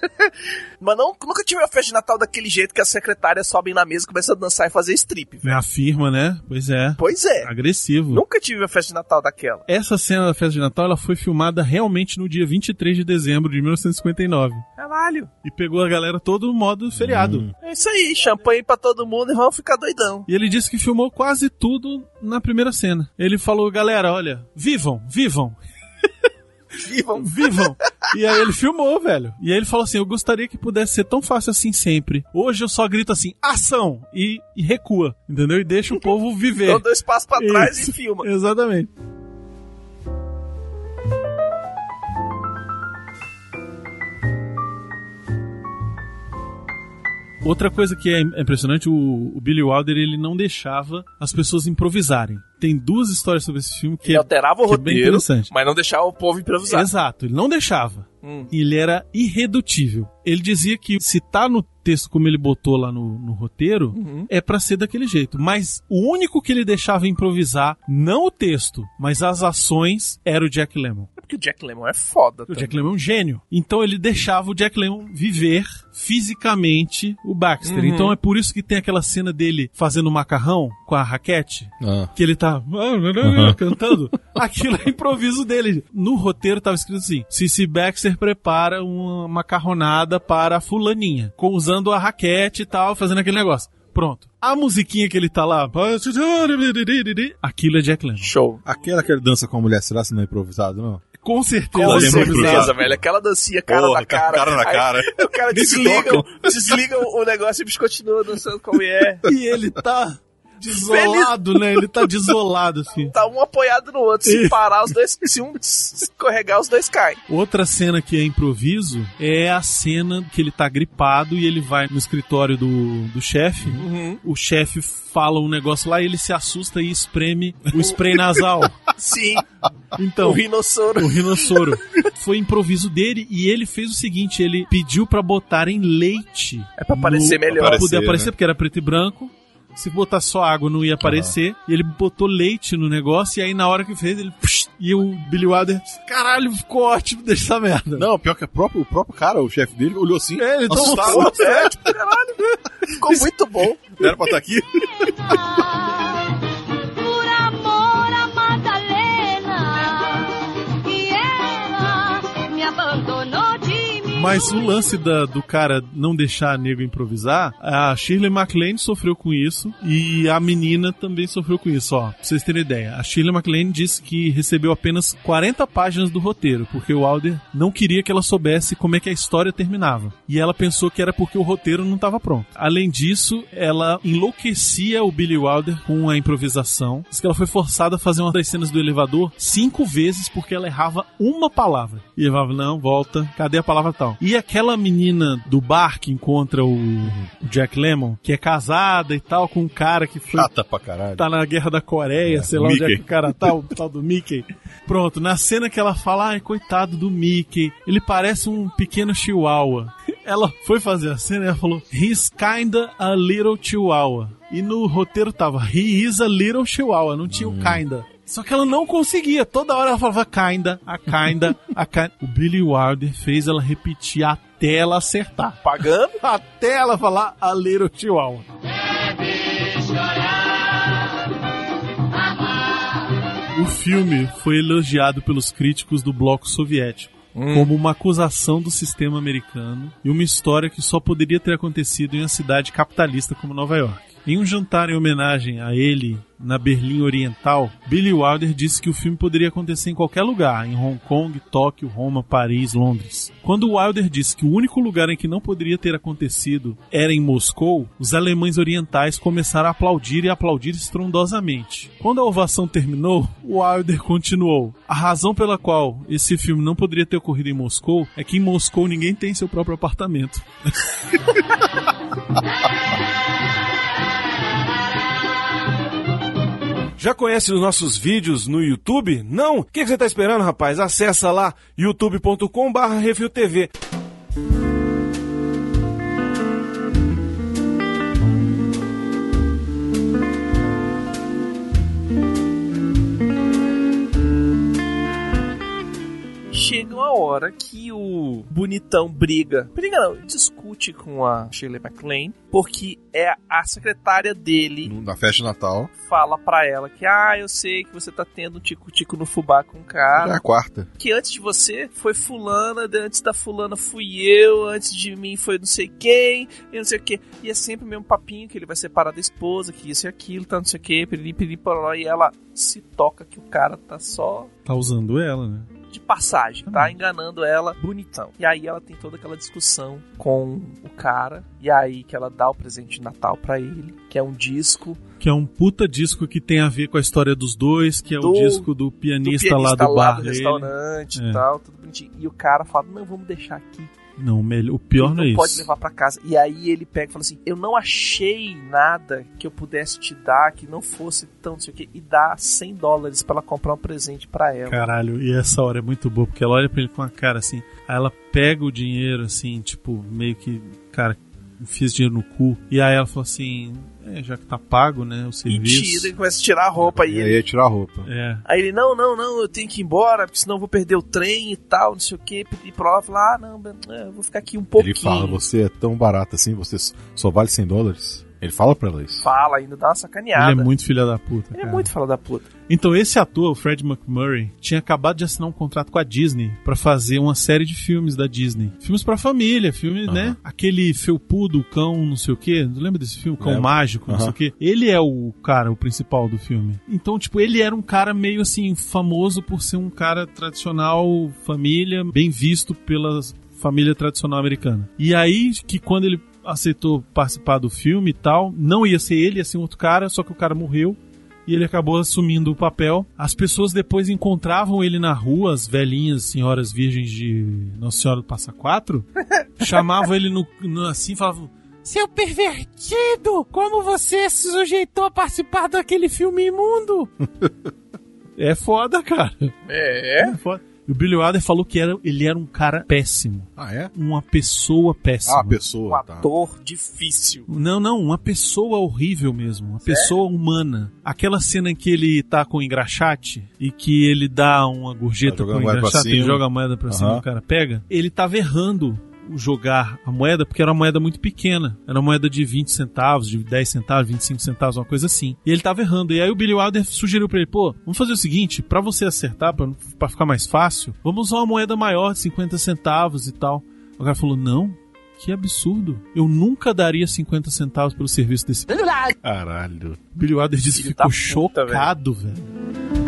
Mas não, nunca tive uma festa de Natal daquele jeito que as secretárias sobem na mesa, começam a dançar e fazer strip. velho. É a firma, né? Pois é. Pois é. Agressivo. Nunca tive uma festa de Natal daquela. Essa cena da festa de Natal ela foi filmada realmente no dia 23 de dezembro de 1959. Caralho. E pegou a galera todo no modo feriado. É isso aí, champanhe pra todo mundo e vamos ficar doidão. E ele disse que filmou quase tudo na primeira cena. Ele falou, galera, olha, vivam, vivam, Vivam. vivam. e aí ele filmou, velho. E aí ele falou assim, eu gostaria que pudesse ser tão fácil assim sempre. Hoje eu só grito assim, ação! E, e recua, entendeu? E deixa o povo viver. Dá dois passos pra trás Isso. e filma. Exatamente. Outra coisa que é impressionante, o, o Billy Wilder ele não deixava as pessoas improvisarem. Tem duas histórias sobre esse filme que Ele é, alterava o é roteiro, interessante. mas não deixava o povo improvisar. Exato, ele não deixava. Hum. Ele era irredutível. Ele dizia que se tá no texto como ele botou lá no, no roteiro, Uhum. é pra ser daquele jeito. Mas o único que ele deixava improvisar, não o texto, mas as ações, era o Jack Lemmon. Porque o Jack Lemmon é foda. O também. Jack Lemmon é um gênio. Então ele deixava o Jack Lemmon viver fisicamente o Baxter. Uhum. Então é por isso que tem aquela cena dele fazendo macarrão com a raquete, Ah. que ele tá cantando. Aquilo é improviso dele. No roteiro tava escrito assim: Cici Baxter prepara uma macarronada para a fulaninha, com, usando a raquete e tal, fazendo aquele negócio. Pronto. A musiquinha que ele tá lá, aquilo é Jack Lemmon. Show. Aquela que ele dança com a mulher, será que não é improvisado, não? Com certeza. Com é certeza, velho. Aquela dancinha cara Porra, na cara. cara na Aí cara. O cara desliga, desliga o negócio e o bicho continua dançando com a mulher. E ele tá desolado, né? Ele tá desolado, assim. Tá um apoiado no outro. Se parar, os dois. Se um escorregar, os dois caem. Outra cena que é improviso é a cena que ele tá gripado e ele vai no escritório do, do chefe. Uhum. O chefe fala um negócio lá e ele se assusta e espreme o spray nasal. Sim, Então, o rinossoro. o rinossoro. Foi improviso dele e ele fez o seguinte: ele pediu pra botarem leite. É pra parecer no- melhor. Pra Aparecer, poder aparecer, né? porque era preto e branco. Se botar só água não ia aparecer. E ele botou leite no negócio e aí na hora que fez ele. psh, e o Billy Wilder. Caralho, ficou ótimo dessa merda. Não, pior que é próprio, o próprio cara, o chefe dele, olhou assim. É, ele tá assustado. assustado. É, caralho. Ficou muito bom. Não era pra estar aqui. Mas o lance da- do cara não deixar a nego improvisar, a Shirley MacLaine sofreu com isso e a menina também sofreu com isso, ó. Pra vocês terem ideia. A Shirley MacLaine disse que recebeu apenas 40 páginas do roteiro, porque o Alder não queria que ela soubesse como é que a história terminava. E ela pensou que era porque o roteiro não estava pronto. Além disso, ela enlouquecia o Billy Wilder com a improvisação. Diz que ela foi forçada a fazer uma das cenas do elevador cinco vezes porque ela errava uma palavra. E ele falava, não, volta, cadê a palavra tal? E aquela menina do bar que encontra o, o Jack Lemmon, que é casada e tal, com um cara que foi Chata pra caralho. tá na guerra da Coreia, sei lá onde é Mickey. que o cara tá, o tal do Mickey. Pronto, na cena que ela fala, ai, coitado do Mickey, ele parece um pequeno chihuahua. Ela foi fazer a cena e ela falou, he's kinda a little chihuahua. E no roteiro tava, he is a little chihuahua, não tinha o kinda. Só que ela não conseguia, toda hora ela falava kinda, a kinda, a kinda. O Billy Wilder fez ela repetir até ela acertar. Pagando? Até ela falar a little chihuahua. O filme foi elogiado pelos críticos do bloco soviético como uma acusação do sistema americano e uma história que só poderia ter acontecido em uma cidade capitalista como Nova York. Em um jantar em homenagem a ele na Berlim Oriental, Billy Wilder disse que o filme poderia acontecer em qualquer lugar, em Hong Kong, Tóquio, Roma, Paris, Londres. Quando Wilder disse que o único lugar em que não poderia ter acontecido era em Moscou, os alemães orientais começaram a aplaudir e aplaudir estrondosamente. Quando a ovação terminou, Wilder continuou: "A razão pela qual esse filme não poderia ter ocorrido em Moscou é que em Moscou ninguém tem seu próprio apartamento." Já conhece os nossos vídeos no YouTube? Não? O que, você está esperando, rapaz? Acessa lá youtube.com.br Chega uma hora que o bonitão briga. Briga não, discute com a Shirley MacLaine, porque é a secretária dele Na festa de Natal. fala pra ela que, ah, eu sei que você tá tendo um tico-tico no fubá com o Já é cara. a quarta. Que antes de você foi fulana, antes da fulana fui eu, antes de mim foi não sei quem, e não sei o que. E é sempre o mesmo papinho que ele vai separar da esposa, que isso e aquilo, tá não sei o que, piriri, piriri, e ela se toca que o cara tá só Tá usando ela, né? De passagem, tá enganando ela bonitão. E aí ela tem toda aquela discussão com o cara, e aí que ela dá o presente de Natal pra ele, que é um disco Que é um puta disco que tem a ver com a história dos dois, que é Do- o disco do do pianista, pianista lá do bar do restaurante É. e tal, tudo bonitinho. E o cara fala, não, vamos deixar aqui. Não, o pior ele não não é pode isso. levar pra casa. E aí ele pega e fala assim: Eu não achei nada que eu pudesse te dar que não fosse tão não sei o que. E dá 100 dólares pra ela comprar um presente pra ela. Caralho, e essa hora é muito boa, porque ela olha pra ele com a cara assim, aí ela pega o dinheiro assim, tipo, meio que, cara, fiz dinheiro no cu. E aí ela falou assim, é, já que tá pago, né, o E serviço. tira, ele começa a tirar a roupa e E ele. aí ia tirar a roupa. É, Aí ele, não, não, não, eu tenho que ir embora, porque senão eu vou perder o trem e tal, não sei o que. Pedir pra ela falar, ah, não, é, eu vou ficar aqui um pouquinho. Ele fala, você é tão barato assim, você só vale 100 dólares? Ele fala pra ela isso. Fala, ainda dá uma sacaneada. ele é muito filha da puta, Ele é cara. muito fala da puta. Então esse ator, o Fred McMurray, tinha acabado de assinar um contrato com a Disney pra fazer uma série de filmes da Disney. Filmes pra família, filmes, né? Aquele felpudo, cão, não sei o quê. Lembra desse filme? Cão Lembro. Mágico, não Aham. sei o quê. Ele é o cara, o principal do filme. Então, tipo, ele era um cara meio assim, famoso por ser um cara tradicional, família, bem visto pela família tradicional americana. E aí, que quando ele aceitou participar do filme e tal, não ia ser ele, ia ser um outro cara, só que o cara morreu e ele acabou assumindo o papel. As pessoas depois encontravam ele na rua, as velhinhas senhoras virgens de Nossa Senhora do Passa Quatro, chamavam ele no, no- assim, falavam: Seu pervertido! Como você se sujeitou a participar daquele filme imundo? é foda, cara. É. É foda. E o Billy Wilder falou que era, ele era um cara péssimo. Ah, é? Uma pessoa péssima. Ah, pessoa. Um tá. ator difícil. Não, não, uma pessoa horrível mesmo, uma pessoa humana. Aquela cena em que ele tá com o engraxate e que ele dá uma gorjeta Tá com engraxate, ele cima. joga a moeda pra cima Aham. e o cara pega. Ele tava errando jogar a moeda porque era uma moeda muito pequena. Era uma moeda de 20 centavos, de 10 centavos, 25 centavos, uma coisa assim. E ele tava errando. E aí o Billy Wilder sugeriu pra ele, pô, vamos fazer o seguinte, pra você acertar, pra, pra ficar mais fácil, vamos usar uma moeda maior de 50 centavos e tal. O cara falou, não, que absurdo. Eu nunca daria 50 centavos pelo serviço desse. Caralho. Billy Wilder disse que ficou chocado, velho.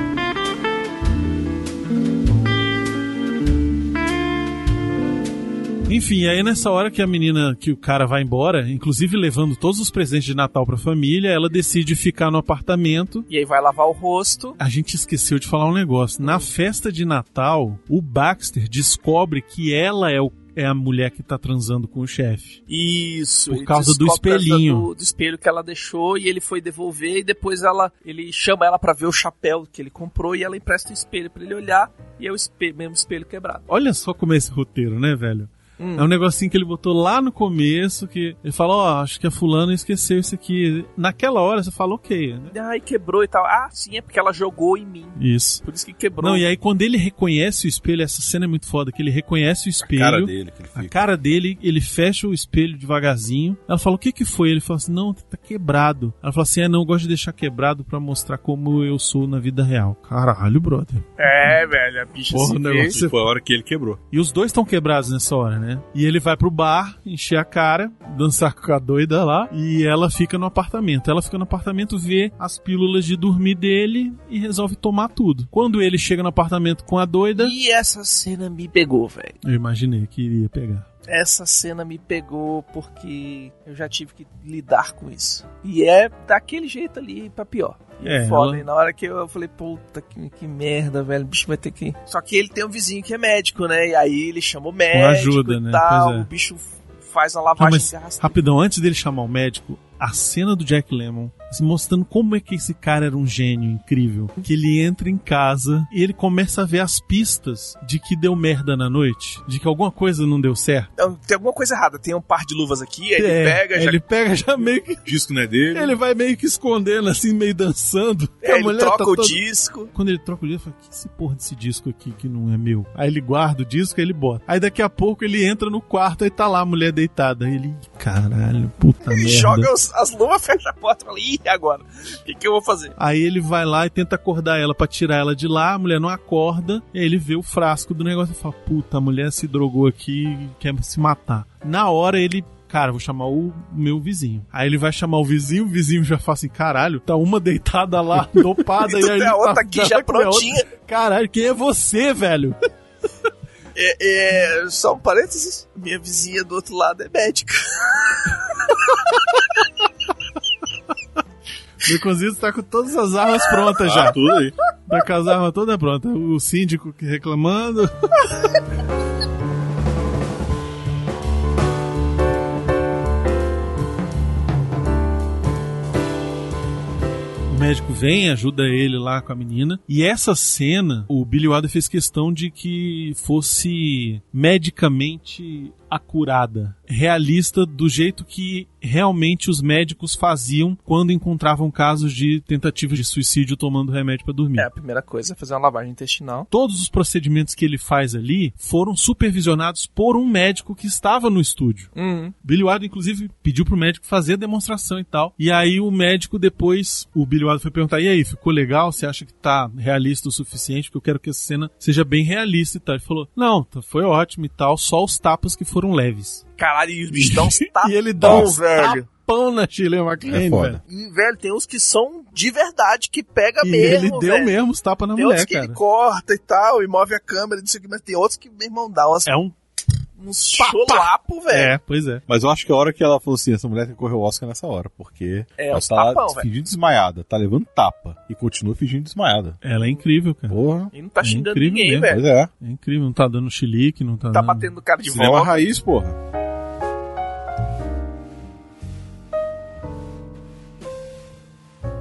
Enfim, aí nessa hora que a menina, que o cara vai embora, inclusive levando todos os presentes de Natal pra família, ela decide ficar no apartamento. E aí vai lavar o rosto. A gente esqueceu de falar um negócio. Na festa de Natal, o Baxter descobre que ela é, o, é a mulher que tá transando com o chefe. Isso. Por causa do espelhinho. Do, do espelho que ela deixou e ele foi devolver e depois ela ele chama ela pra ver o chapéu que ele comprou e ela empresta o espelho pra ele olhar e é o espelho, mesmo espelho quebrado. Olha só como é esse roteiro, né, velho? Hum. É um negocinho que ele botou lá no começo, que ele fala, ó, acho que a fulana esqueceu isso aqui. Naquela hora você fala, ok, né? Ai, quebrou e tal. Ah, sim, é porque ela jogou em mim. Isso. Por isso que quebrou. Não, e aí quando ele reconhece o espelho, essa cena é muito foda, que ele reconhece o espelho. Cara dele que ele A fica. cara dele, ele fecha o espelho devagarzinho. Ela fala, o que que foi? Ele fala assim, não, tá quebrado. Ela fala assim, é, não, eu gosto de deixar quebrado pra mostrar como eu sou na vida real. Caralho, brother. É, velho, a bicha Porra, se negócio- Foi a hora que ele quebrou. E os dois estão quebrados nessa hora, né? E ele vai pro bar, encher a cara, dançar com a doida lá, e ela fica no apartamento. Ela fica no apartamento, vê as pílulas de dormir dele e resolve tomar tudo. Quando ele chega no apartamento com a doida, E essa cena me pegou, velho. eu imaginei que iria pegar. Essa cena me pegou porque eu já tive que lidar com isso. E é daquele jeito ali pra pior. E É, foda. ela- E na hora que eu, eu falei, puta, que, que merda, velho. O bicho vai ter que. Só que ele tem um vizinho que é médico, né? E aí ele chama o médico. ajuda, e né? Tal, é. O bicho faz a Não, lavagem mas, gástrica. rapidão, antes dele chamar o médico, a cena do Jack Lemmon, assim, mostrando como é que esse cara era um gênio incrível. Que ele entra em casa e ele começa a ver as pistas de que deu merda na noite, de que alguma coisa não deu certo. Então, Tem alguma coisa errada. Tem um par de luvas aqui, aí ele É, pega, já ele pega já meio que O disco não é dele. Ele vai meio que escondendo, assim, meio dançando. é, A ele mulher troca tá o toda- disco. Quando ele troca o disco, ele fala, que esse porra desse disco aqui que não é meu? Aí ele guarda o disco, aí ele bota. Aí daqui a pouco ele entra no quarto, aí tá lá a mulher deitada. Aí ele, caralho, puta E merda. joga os- as luvas, fecha a porta e fala, ih, agora? O que, que eu vou fazer? Aí ele vai lá e tenta acordar ela pra tirar ela de lá, a mulher não acorda, e aí ele vê o frasco do negócio e fala, puta, a mulher se drogou aqui e quer se matar. Na hora ele Cara, vou chamar o meu vizinho. Aí ele vai chamar o vizinho, o vizinho já fala assim: caralho, tá uma deitada lá, dopada, E e aí a tá- outra aqui já tá com a outra. prontinha. Caralho, quem é você, velho? É, é, só um parênteses, minha vizinha do outro lado é médica. O Baconzitos tá com todas as armas prontas já. Ah, tudo aí. Tá com as armas todas prontas. O síndico que reclamando. médico vem, ajuda ele lá com a menina. E essa cena, o Billy Wilder fez questão de que fosse medicamente acurada, realista do jeito que realmente os médicos faziam quando encontravam casos de tentativa de suicídio tomando remédio para dormir. É, a primeira coisa é fazer uma lavagem intestinal. Todos os procedimentos que ele faz ali foram supervisionados por um médico que estava no estúdio. Uhum. Billy Wilder, inclusive, pediu pro médico fazer a demonstração e tal. E aí o médico depois, o Billy Wilder foi perguntar, e aí, ficou legal? Você acha que tá realista o suficiente? Porque eu quero que essa cena seja bem realista e tal. Ele falou, não, tá, foi ótimo e tal, só os tapas que foram leves. Caralho, e os bichos dão uns e ele dá uns velho. tapão na Shirley MacLaine, É foda. velho. E, velho, tem uns que são de verdade, que pega E mesmo, ele deu velho. mesmo os tapas na Tem mulher, outros que cara. ele corta e tal, e move a câmera, não sei o que, mas tem outros que, meu irmão, dá umas, É um... uns cholapo, velho. É, pois é. Mas eu acho que a hora que ela falou assim, essa mulher tem que correr o Oscar nessa hora, porque É, ela tá tapão, fingindo desmaiada, tá levando tapa e continua fingindo desmaiada. Ela é incrível, cara. Porra, E não tá É xingando ninguém, velho. pois é. É incrível, não tá dando chilique, não tá, Tá dando... batendo cara de Cinema volta. raiz, porra.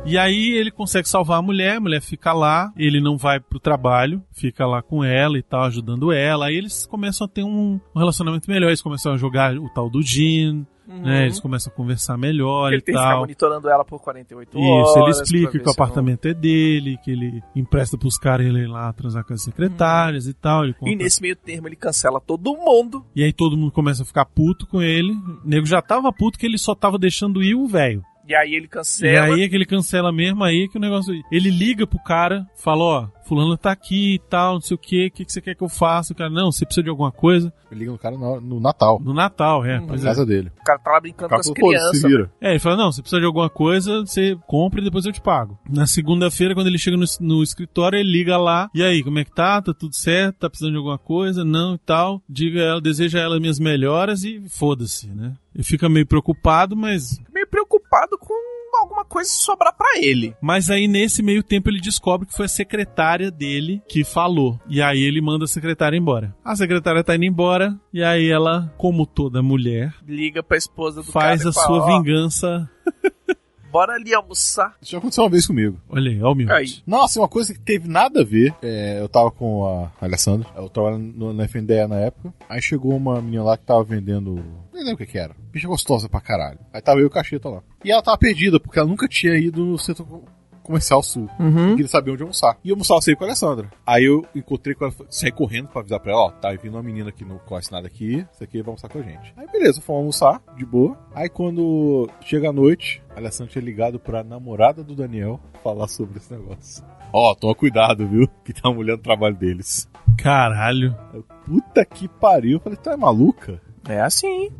E aí ele consegue salvar a mulher, a mulher fica lá, ele não vai pro trabalho, fica lá com ela e tal, ajudando ela. Aí eles começam a ter um, um relacionamento melhor, eles começam a jogar o tal do Jean, né? Eles começam a conversar melhor Uhum. Ele e tem que ficar tal. monitorando ela por 48 horas. Isso, ele explica que o se não- apartamento é dele, que ele empresta pros caras ele ir lá transar com as secretárias e tal. Ele conta- E nesse meio termo ele cancela todo mundo. E aí todo mundo começa a ficar puto com ele. O nego já tava puto que ele só tava deixando ir o velho. E aí ele E cancela. aí é que ele cancela mesmo, aí que o negócio. Ele liga pro cara, fala, ó, fulano tá aqui e tal, não sei o que, o que, que você quer que eu faça? O cara, não, você precisa de alguma coisa. Ele liga no cara no, no Natal, No Natal, é. Uhum. Na é. casa dele. O cara tá lá brincando O com cara as falou, pô, crianças. se vira. É, ele fala, não, você precisa de alguma coisa, você compra e depois eu te pago. Na segunda-feira, quando ele chega no, no escritório, ele liga lá, e aí, como é que tá? Tá tudo certo? Tá precisando de alguma coisa? Não e tal. Diga ela, deseja a ela minhas melhoras e foda-se, né? Ele fica meio preocupado, mas preocupado com alguma coisa sobrar pra ele. Mas aí, nesse meio tempo, ele descobre que foi a secretária dele que falou. E aí ele manda a secretária embora. A secretária tá indo embora, e aí ela, como toda mulher, Liga pra esposa do faz cara a fala, sua "Ó, vingança. Bora ali almoçar. Isso já aconteceu uma vez comigo. Olha aí, ó o meu. Aí. Nossa, uma coisa que teve nada a ver. é, eu tava com a Alessandra, eu tava no, na FNDE na época. Aí chegou uma menina lá que tava vendendo. Nem lembro o que que era. Bicha gostosa pra caralho. Aí tava eu e o cacheta lá. E ela tava perdida, porque ela nunca tinha ido no centro comercial sul. Uhum. Queria saber onde almoçar. E eu almoçava sempre com a Alessandra. Aí eu encontrei com ela, saí correndo pra avisar pra ela, ó, tá vindo uma menina que não conhece nada aqui, isso aqui vai almoçar com a gente. Aí beleza, fomos almoçar, de boa. Aí quando chega a noite, a Alessandra tinha ligado pra namorada do Daniel falar sobre esse negócio. Ó, toma cuidado, viu? Que tá mulher no trabalho deles. Caralho. Eu, Puta que pariu. Eu falei, tu é maluca? É assim.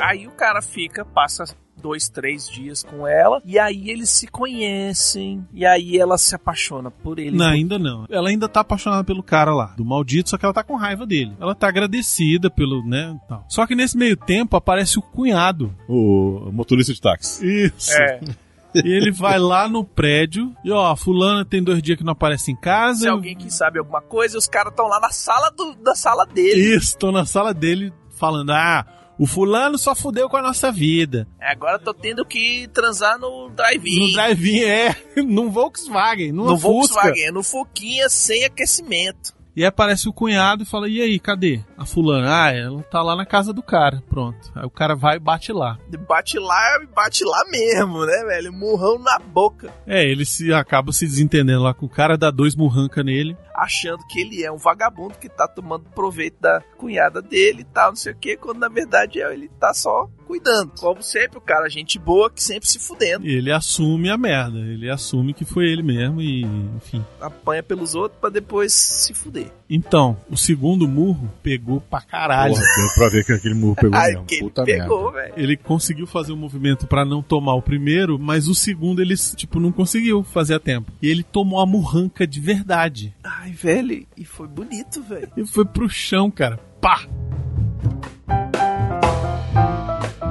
Aí o cara fica, passa dois, três dias com ela, e aí eles se conhecem, e aí ela se apaixona por ele. Não, ainda não. Ela ainda tá apaixonada pelo cara lá, do maldito, só que ela tá com raiva dele. Ela tá agradecida pelo, né, tal. Só que nesse meio tempo aparece o cunhado. O motorista de táxi. Isso. É, E ele vai lá no prédio e, ó, fulana tem dois dias que não aparece em casa. se alguém que sabe alguma coisa, os caras estão lá na sala do, da sala dele. Isso, tô na sala dele falando, ah, o fulano só fudeu com a nossa vida. É, Agora eu tô tendo que transar no drive-in. No drive-in é, num Volkswagen, numa no Fusca. Volkswagen, é no Fuquinha sem aquecimento. E aí aparece o cunhado e fala: E aí, cadê a fulana? Ah, ela tá lá na casa do cara. Pronto. Aí o cara vai e bate lá. Bate lá, bate lá mesmo, né, velho? Murrão na boca. É, ele se acaba se desentendendo lá com o cara, dá dois murranca nele. achando que ele é um vagabundo que tá tomando proveito da cunhada dele e tal, não sei o que, quando na verdade é, ele tá só cuidando. Como sempre, o cara, gente boa, que sempre se fudendo, E ele assume a merda. Ele assume que foi ele mesmo e, enfim. apanha pelos outros pra depois se fuder. Então, o segundo murro pegou pra caralho. Porra, deu pra ver que aquele murro pegou mesmo. ele Puta pegou, merda. velho. Ele conseguiu fazer o movimento pra não tomar o primeiro, mas o segundo ele, tipo, não conseguiu fazer a tempo. E ele tomou a murranca de verdade. Ai, velho, e foi bonito, velho. E foi pro chão, cara. Pá!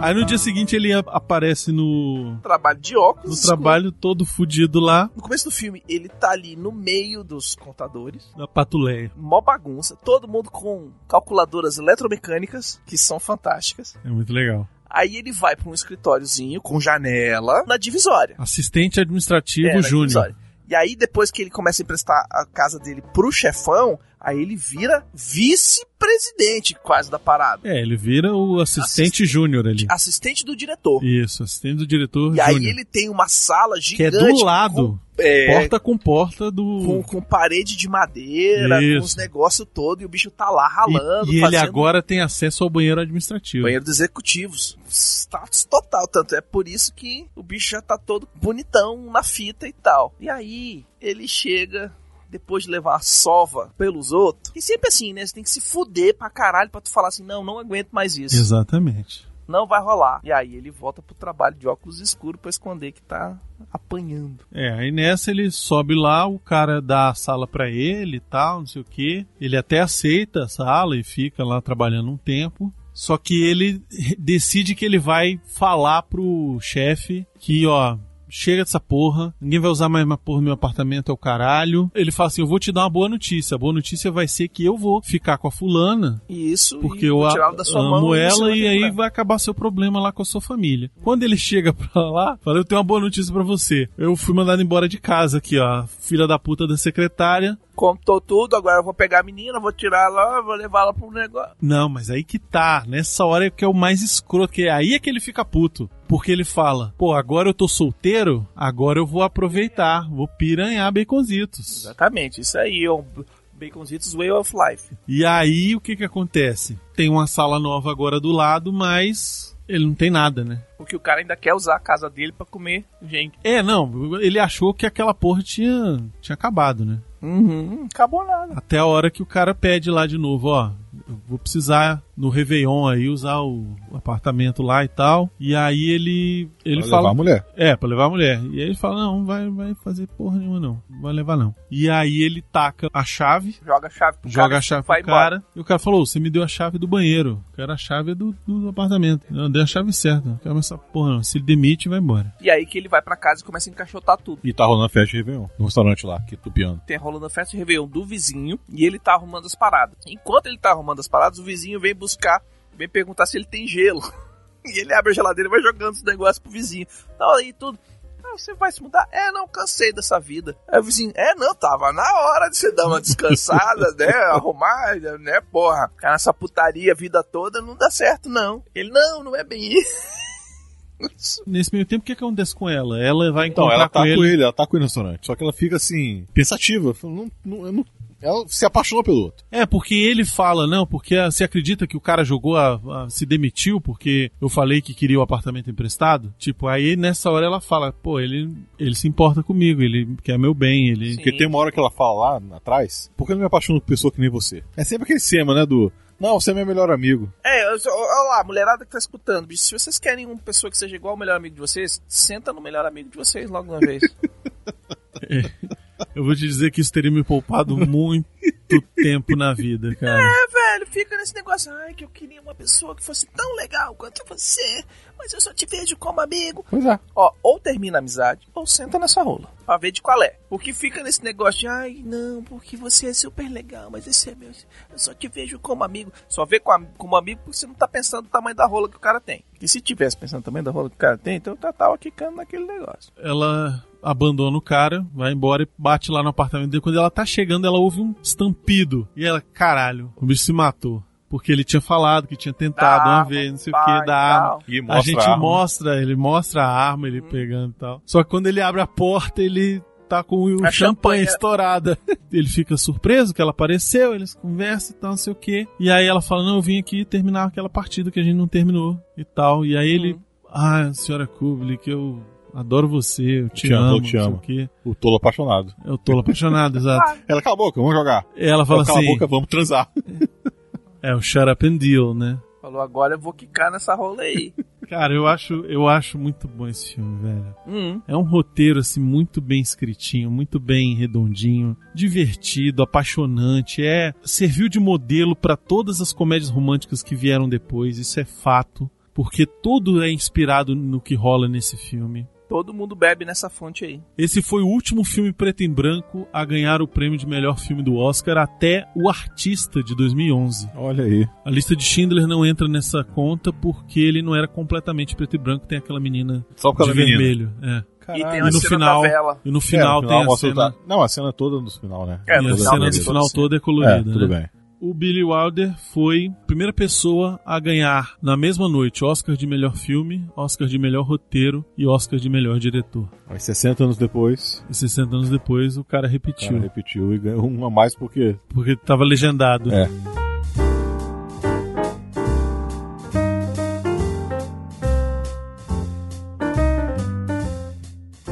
Aí no dia seguinte ele aparece no, Trabalho de óculos. no escuro. trabalho todo fudido lá No começo do filme, ele tá ali no meio dos contadores. na patuleia. Mó bagunça. Todo mundo com calculadoras eletromecânicas, que são fantásticas. É muito legal. Aí ele vai pra um escritóriozinho com janela na divisória. Assistente administrativo É, Júnior. E aí, depois que ele começa a emprestar a casa dele pro chefão, aí ele vira vice-presidente quase da parada. É, ele vira o assistente júnior ali. Assistente do diretor. Isso, assistente do diretor E aí júnior. ele tem uma sala Que é gigante. do lado, Com, é, porta com porta do... com, com parede de madeira, Isso. com os negócios todos, e o bicho tá lá ralando. E, e ele fazendo agora tem acesso ao banheiro administrativo. Banheiro dos executivos. Status total. Tanto é por isso que o bicho já tá todo bonitão na fita e tal. E aí, ele chega. Depois de levar a sova pelos outros. E sempre assim, né? Você tem que se fuder pra caralho pra tu falar assim: não, não aguento mais isso. Exatamente. Não vai rolar. E aí ele volta pro trabalho de óculos escuros pra esconder que tá apanhando. É, aí nessa ele sobe lá, o cara dá a sala pra ele e tal, não sei o que. Ele até aceita a sala e fica lá trabalhando um tempo. Só que ele decide que ele vai falar pro chefe que, ó, chega dessa porra, ninguém vai usar mais uma porra no meu apartamento, é o caralho. Ele fala assim: eu vou te dar uma boa notícia. A boa notícia vai ser que eu vou ficar com a fulana. Isso. Porque eu a- amo ela e aí vai acabar seu problema lá com a sua família. Quando ele chega pra lá, fala: Eu tenho uma boa notícia pra você. Eu fui mandado embora de casa aqui, ó. Filha da puta da secretária. Contou tudo, agora eu vou pegar a menina, vou tirar ela, vou levar ela pro negócio. Não, mas aí que tá. Nessa hora é que é o mais escroto. Que aí é que ele fica puto. Porque ele fala: Pô, agora eu tô solteiro, agora eu vou aproveitar. Vou piranhar baconzitos. Exatamente, isso aí, é o Baconzitos Way of Life. E aí o que que acontece? Tem uma sala nova agora do lado, mas ele não tem nada, né? Porque o cara ainda quer usar a casa dele pra comer gente. É, não, ele achou que aquela porra tinha, tinha acabado, né? Uhum, acabou nada. Até a hora que o cara pede lá de novo, ó, eu vou precisar no Réveillon aí usar o apartamento lá e tal. E aí ele ele Pra fala, levar a mulher. é, pra levar a mulher. E aí ele fala, não, vai vai fazer porra nenhuma não, não vai levar não. E aí ele taca a chave, Joga a chave pro joga cara a chave pro cara, e o cara falou, você me deu a chave do banheiro. Eu quero a chave do, do apartamento. Eu dei a chave certa, não quero mais essa porra não. Se ele demite, vai embora. E aí que ele vai pra casa e começa a encaixotar tudo. E tá rolando a festa de Réveillon. No restaurante lá, que tupiano. Tem rolando a festa de Réveillon do vizinho e ele tá arrumando as paradas. Enquanto ele tá arrumando as paradas, o vizinho vem buscar, vem perguntar se ele tem gelo. E ele abre a geladeira e vai jogando os negócios pro vizinho. Não, aí tudo. Ah, você vai se mudar? É, não, cansei dessa vida. Aí o vizinho, é, não, tava na hora de você dar uma descansada, né? Arrumar, né, porra. Ficar nessa putaria a vida toda não dá certo, não. Ele, não, não é bem isso. Nesse meio tempo, o que que acontece com ela? Ela vai Então, encontrar ela tá com ele. ela tá com ele no restaurante. Só que ela fica assim, pensativa. Não, não, eu não- ela se apaixonou pelo outro. É, porque ele fala, não, porque ah, você acredita que o cara jogou, a, a- se demitiu porque eu falei que queria o apartamento emprestado? Tipo, aí nessa hora ela fala, pô, ele, ele se importa comigo, ele quer meu bem, ele... Sim. Porque tem uma hora que ela fala lá atrás, por que eu não me apaixono por pessoa que nem você? É sempre aquele tema, né, do... Não, você é meu melhor amigo. É, eu- olha lá, mulherada que tá escutando, bicho, se vocês querem uma pessoa que seja igual ao melhor amigo de vocês, senta no melhor amigo de vocês logo uma vez. Eu vou te dizer que isso teria me poupado muito tempo na vida, cara. É, velho, fica nesse negócio, ai, que eu queria uma pessoa que fosse tão legal quanto você, mas eu só te vejo como amigo. Pois é. Ó, ou termina a amizade, ou senta nessa rola, pra ver de qual é. Porque fica nesse negócio de, ai, não, porque você é super legal, mas esse é meu, eu só te vejo como amigo. Só vê com am- como amigo porque você não tá pensando no tamanho da rola que o cara tem. E se tivesse pensando no tamanho da rola que o cara tem, então eu tava quicando naquele negócio. Ela abandona o cara, vai embora e bate lá no apartamento dele. Quando ela tá chegando, ela ouve um estampido. E ela, caralho, o bicho se matou. Porque ele tinha falado que tinha tentado Da uma arma, vez, não sei o pá, que, da tal. arma. E A gente arma. mostra, ele mostra a arma, ele pegando e tal. Só que quando ele abre a porta, ele tá com o A champanhe champanhe. estourada. Ele fica surpreso que ela apareceu, eles conversam e tal, não sei o que. E aí ela fala, não, eu vim aqui terminar aquela partida que a gente não terminou e tal. E aí ele, Uhum. ah, senhora Kubelik, eu adoro você, eu te, Te amo, amo, te amo. o quê. O tolo apaixonado. Eu tô apaixonado, exato. Ela, cala a boca, vamos jogar. Ela fala Ela, cala assim, a boca, vamos transar. é o shut up and deal, né? Falou, agora eu vou quicar nessa rola aí. Cara, eu acho, eu acho muito bom esse filme, velho. hum. É um roteiro assim muito bem escritinho, muito bem redondinho, divertido, apaixonante. É serviu de modelo para todas as comédias românticas que vieram depois. Isso é fato, porque tudo é inspirado no que rola nesse filme. Todo mundo bebe nessa fonte aí. Esse foi o último filme preto e branco a ganhar o prêmio de melhor filme do Oscar até O Artista de 2011. Olha aí. A lista de Schindler não entra nessa conta porque ele não era completamente preto e branco, tem aquela menina Só por de causa da menina. vermelho. É. E tem Caralho. uma E no cena final- da vela. E no final É, tem a cena, o- Não, a cena toda no final, né? É, e no a final cena do final a cena. toda é É, colorida. tudo né? bem. O Billy Wilder foi a primeira pessoa a ganhar na mesma noite Oscar de melhor filme, Oscar de melhor roteiro e Oscar de melhor diretor. Mas 60 anos depois, E 60 anos depois o cara o repetiu, cara repetiu e ganhou um a mais porque. porque tava legendado. É.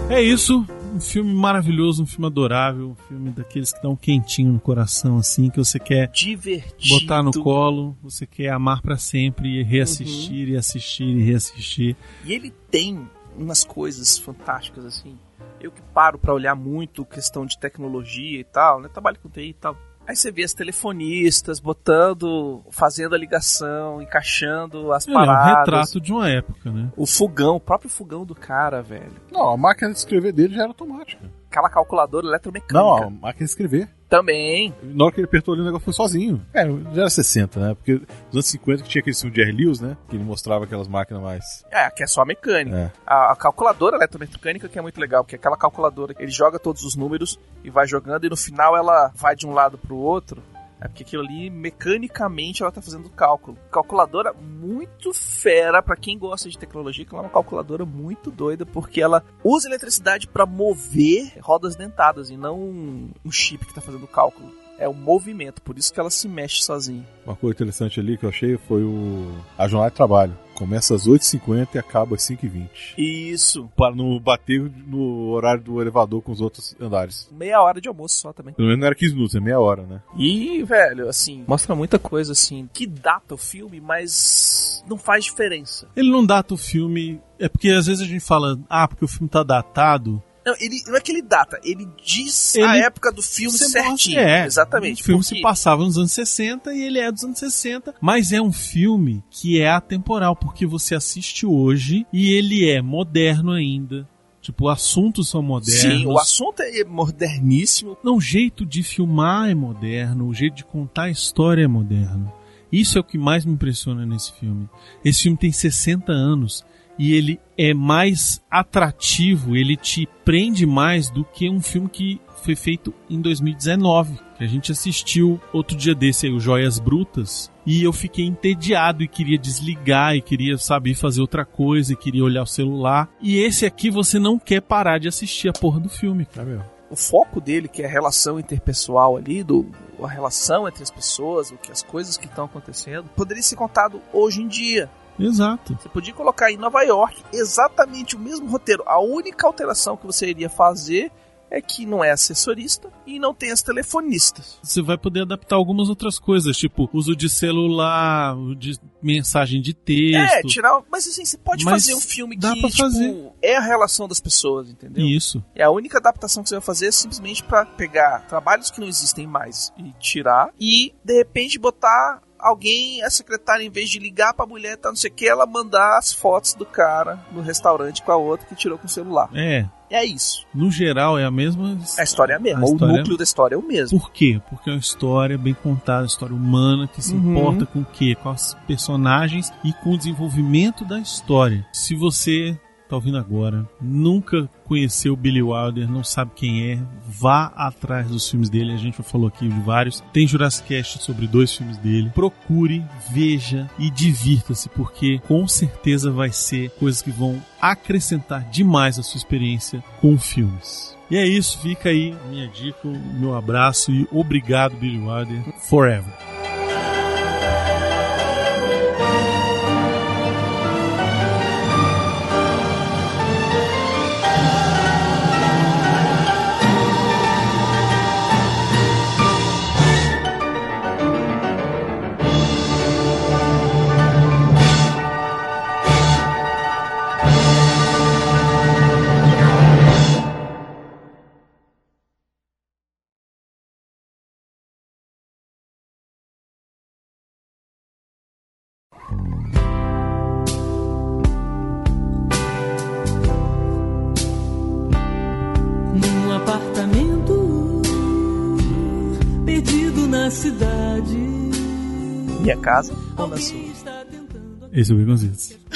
É isso, um filme maravilhoso, um filme adorável, um filme daqueles que dão um quentinho no coração, assim, que você quer Divertido. botar no colo, você quer amar pra sempre e reassistir e assistir e reassistir. E ele tem umas coisas fantásticas, assim. Eu que paro pra olhar muito questão de tecnologia e tal, né? Trabalho com TI e tal. Aí você vê as telefonistas botando, fazendo a ligação, encaixando as Ele é um paradas. retrato de uma época, né? O fogão, o próprio fogão do cara, velho. Não, a máquina de escrever dele já era automática. Aquela calculadora eletromecânica. Não, a máquina de escrever. Também. Na hora que ele apertou ali, o negócio foi sozinho. É, já era 60, né? Porque nos anos 50 que tinha aquele filme de R. Lewis, né? Que ele mostrava aquelas máquinas mais. É, que é só a mecânica. É. A, a calculadora eletromecânica que é muito legal, porque aquela calculadora, ele joga todos os números e vai jogando e no final ela vai de um lado pro outro. É porque aquilo ali, mecanicamente, ela tá fazendo cálculo. Calculadora muito fera pra quem gosta de tecnologia, que ela é uma calculadora muito doida, porque ela usa eletricidade pra mover rodas dentadas e não um, chip que tá fazendo cálculo. É o movimento, por isso que ela se mexe sozinha. Uma coisa interessante ali que eu achei foi o. A jornada de trabalho. Começa às 8h50 e acaba às 5h20. Isso. Para não bater no horário do elevador com os outros andares. Meia hora de almoço só também. Pelo menos não era 15 minutos, é meia hora, né? E, velho, assim, mostra muita coisa, assim, que data o filme, mas não faz diferença. Ele não data o filme. É porque às vezes a gente fala, ah, porque o filme tá datado. Não, ele, não é que ele data, ele diz Ele- a época do filme certinho. é, Exatamente. O filme porque- se passava nos anos 60 e ele é dos anos 60, mas é um filme que é atemporal, porque você assiste hoje e ele é moderno ainda. Tipo, assuntos são modernos. Sim, o assunto é moderníssimo. Não, o jeito de filmar é moderno, o jeito de contar a história é moderno. Isso é o que mais me impressiona nesse filme. Esse filme tem 60 anos e ele é mais atrativo, ele te prende mais do que um filme que foi feito em 2019, que a gente assistiu outro dia desse aí, o Joias Brutas, e eu fiquei entediado e queria desligar e queria saber fazer outra coisa e queria olhar o celular. E esse aqui você não quer parar de assistir a porra do filme. É mesmo. O foco dele, que é a relação interpessoal ali, do, a relação entre as pessoas, o que as coisas que estão acontecendo, poderia ser contado hoje em dia. Exato. Você podia colocar em Nova York exatamente o mesmo roteiro. A única alteração que você iria fazer é que não é assessorista e não tem as telefonistas. Você vai poder adaptar algumas outras coisas, tipo uso de celular, de mensagem de texto. É, tirar. Mas assim, você pode Mas fazer um filme dá que pra tipo, fazer. é a relação das pessoas, entendeu? Isso. É a única adaptação que você vai fazer é simplesmente pra pegar trabalhos que não existem mais e tirar e de repente botar alguém, a secretária, em vez de ligar pra mulher, tá não sei o que, ela mandar as fotos do cara no restaurante com a outra que tirou com o celular. É, É isso. no geral é a mesma. A história é a mesma. A o história- núcleo da história é o mesmo. Por quê? Porque é uma história bem contada, uma história humana que se Uhum. importa com o quê? Com os personagens e com o desenvolvimento da história. Se você tá ouvindo agora, nunca conheceu Billy Wilder, não sabe quem é, vá atrás dos filmes dele. A gente já falou aqui de vários. Tem Jurassic Cast sobre dois filmes dele. Procure, veja e divirta-se, porque com certeza vai ser coisas que vão acrescentar demais a sua experiência com filmes. E é isso, fica aí minha dica, meu abraço e obrigado, Billy Wilder, forever. Cidade. Minha casa ou na sua? Esse é o Baconzitos.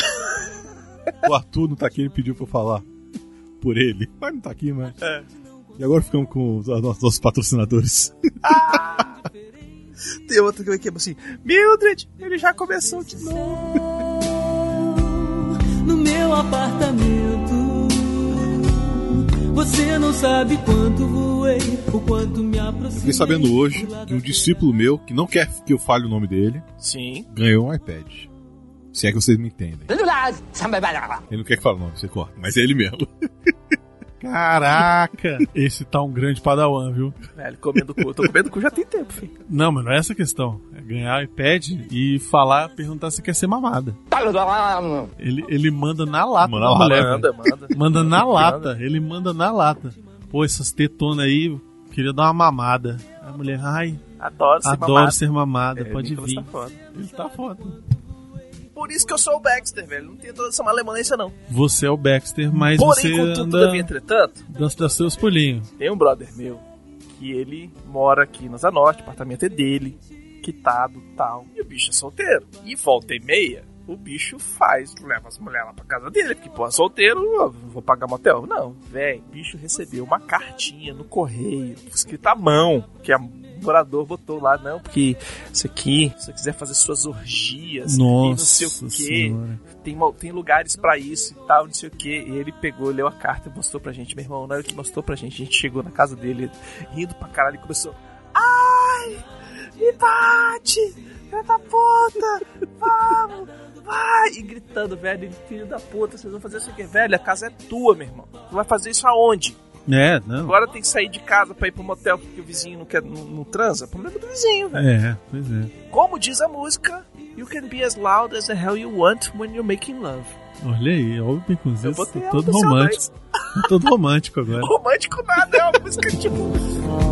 O Arthur não tá aqui, ele pediu pra eu falar por ele. Mas não tá aqui, mas. É. E agora ficamos com os nossos, nossos patrocinadores. Tem outra que vai quebrar assim: Mildred, ele já começou de novo. no meu apartamento. Você não sabe quanto voei, o quanto me aproximei. Fiquei sabendo hoje que um discípulo meu, que não quer que eu fale o nome dele, Sim. ganhou um iPad. Se é que vocês me entendem. Ele não quer que fale o nome, você corta. Mas é ele mesmo. Caraca! Esse tá um grande padawan, viu? Velho, comendo cu. Eu tô comendo cu já tem tempo, filho. Não, mas não é essa a questão. É ganhar iPad e falar, perguntar se quer ser mamada. Ele, ele manda na lata. Manda da na mulher, Manda, manda. Manda na lata. Ele manda na lata. Pô, essas tetonas aí, eu queria dar uma mamada. A mulher, ai, Adoro ser adoro mamado. ser mamada, É, pode vir. tá foda. Ele tá foda. Por isso que eu sou o Baxter, velho. Não tenho toda essa malemolência, não. Você é o Baxter, mas Porém, você contudo, anda todavia, entretanto, dança dos seus pulinhos. tem um brother meu que ele mora aqui na Zanorte, o apartamento é dele, quitado tal. E o bicho é solteiro. E volta e meia, o bicho faz, leva as mulheres lá pra casa dele, porque, pô, solteiro, eu vou pagar motel. Não, velho, o bicho recebeu uma cartinha no correio, escrita à mão, que a morador botou lá, não, porque isso aqui, se você quiser fazer suas orgias, e não sei Nossa o quê, tem, tem lugares pra isso e tal, não sei o que. E ele pegou, leu a carta e mostrou pra gente. Meu irmão, na hora que mostrou pra gente, a gente chegou na casa dele, rindo pra caralho, e começou. Ai! Me bate! Filho da puta! Vamos! Vai! E gritando, velho, filho da puta, vocês vão fazer isso aqui, velho. A casa é tua, meu irmão. Tu vai fazer isso aonde? É, não. Agora tem que sair de casa pra ir pro motel porque o vizinho não, quer, não, não transa? Problema do vizinho, velho. É, pois é. Como diz a música, you can be as loud as the hell you want when you're making love. Olha aí, olha o ela todo romântico. Todo romântico agora. Romântico nada, é uma música tipo.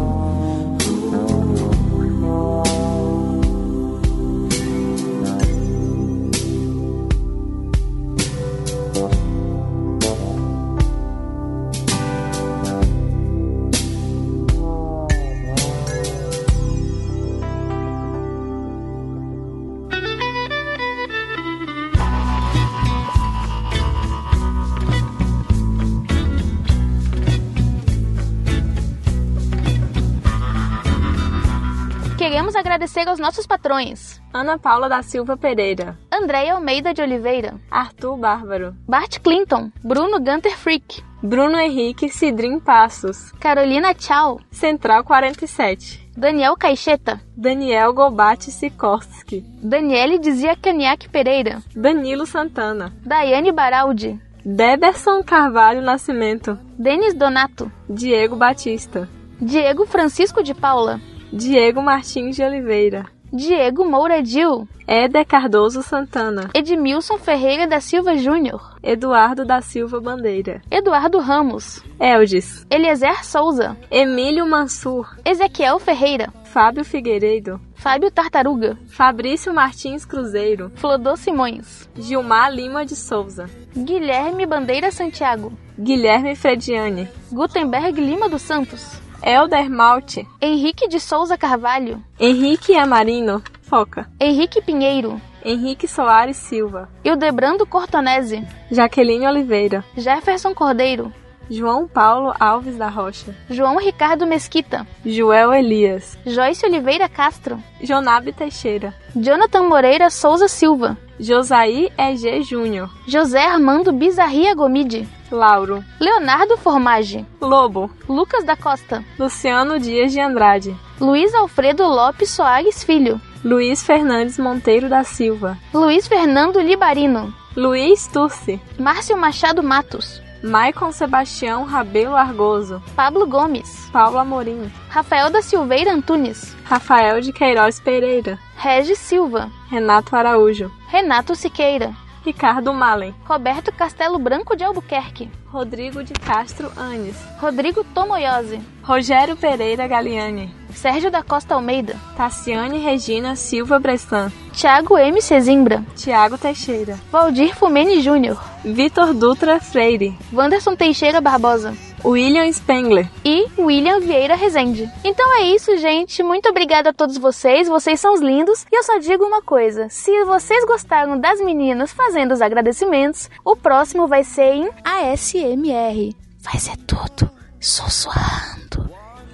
Queremos agradecer aos nossos patrões: Ana Paula da Silva Pereira, Andréia Almeida de Oliveira, Arthur Bárbaro, Bart Clinton, Bruno Gunter Freak, Bruno Henrique Cidrim Passos, Carolina Tchau, Central 47, Daniel Caixeta, Daniel Gobate Sikorski, Daniele Dizia Caniac Pereira, Danilo Santana, Daiane Baraldi, Deberson Carvalho Nascimento, Denis Donato, Diego Batista, Diego Francisco de Paula, Diego Martins de Oliveira, Diego Moura Dil, Éder Cardoso Santana, Edmilson Ferreira da Silva Júnior, Eduardo da Silva Bandeira, Eduardo Ramos, Eldis, Eliezer Souza, Emílio Mansur, Ezequiel Ferreira, Fábio Figueiredo, Fábio Tartaruga, Fabrício Martins Cruzeiro, Flodô Simões, Gilmar Lima de Souza, Guilherme Bandeira Santiago, Guilherme Frediani, Gutenberg Lima dos Santos, Elder Malte, Henrique de Souza Carvalho, Henrique Amarino, Foca, Henrique Pinheiro, Henrique Soares Silva, Ildebrando Cortonese, Jaqueline Oliveira, Jefferson Cordeiro, João Paulo Alves da Rocha, João Ricardo Mesquita, Joel Elias, Joyce Oliveira Castro, Jonabe Teixeira, Jonathan Moreira Souza Silva, Josaí EG Júnior, José Armando Bizarria Gomide, Lauro, Leonardo Formage, Lobo, Lucas da Costa, Luciano Dias de Andrade, Luiz Alfredo Lopes Soares Filho, Luiz Fernandes Monteiro da Silva, Luiz Fernando Libarino, Luiz Turci, Márcio Machado Matos, Maicon Sebastião Rabelo Argoso, Pablo Gomes, Paulo Amorim, Rafael da Silveira Antunes, Rafael de Queiroz Pereira, Regis Silva, Renato Araújo, Renato Siqueira, Ricardo Malen, Roberto Castelo Branco de Albuquerque, Rodrigo de Castro Anes, Rodrigo Tomoyose, Rogério Pereira Galiani, Sérgio da Costa Almeida, Tassiane Regina Silva Bressan, Thiago M. Cezimbra, Tiago Teixeira, Valdir Fumene Júnior, Vitor Dutra Freire, Wanderson Teixeira Barbosa, William Spengler. e William Vieira Rezende. Então é isso, gente. Muito obrigada a todos vocês. Vocês são os lindos. E eu só digo uma coisa: se vocês gostaram das meninas fazendo os agradecimentos, o próximo vai ser em ASMR. Vai ser tudo sussurrando.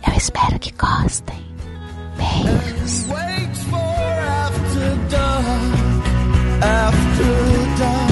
Eu espero que gostem. Beijos. Wait for after dark, after dark,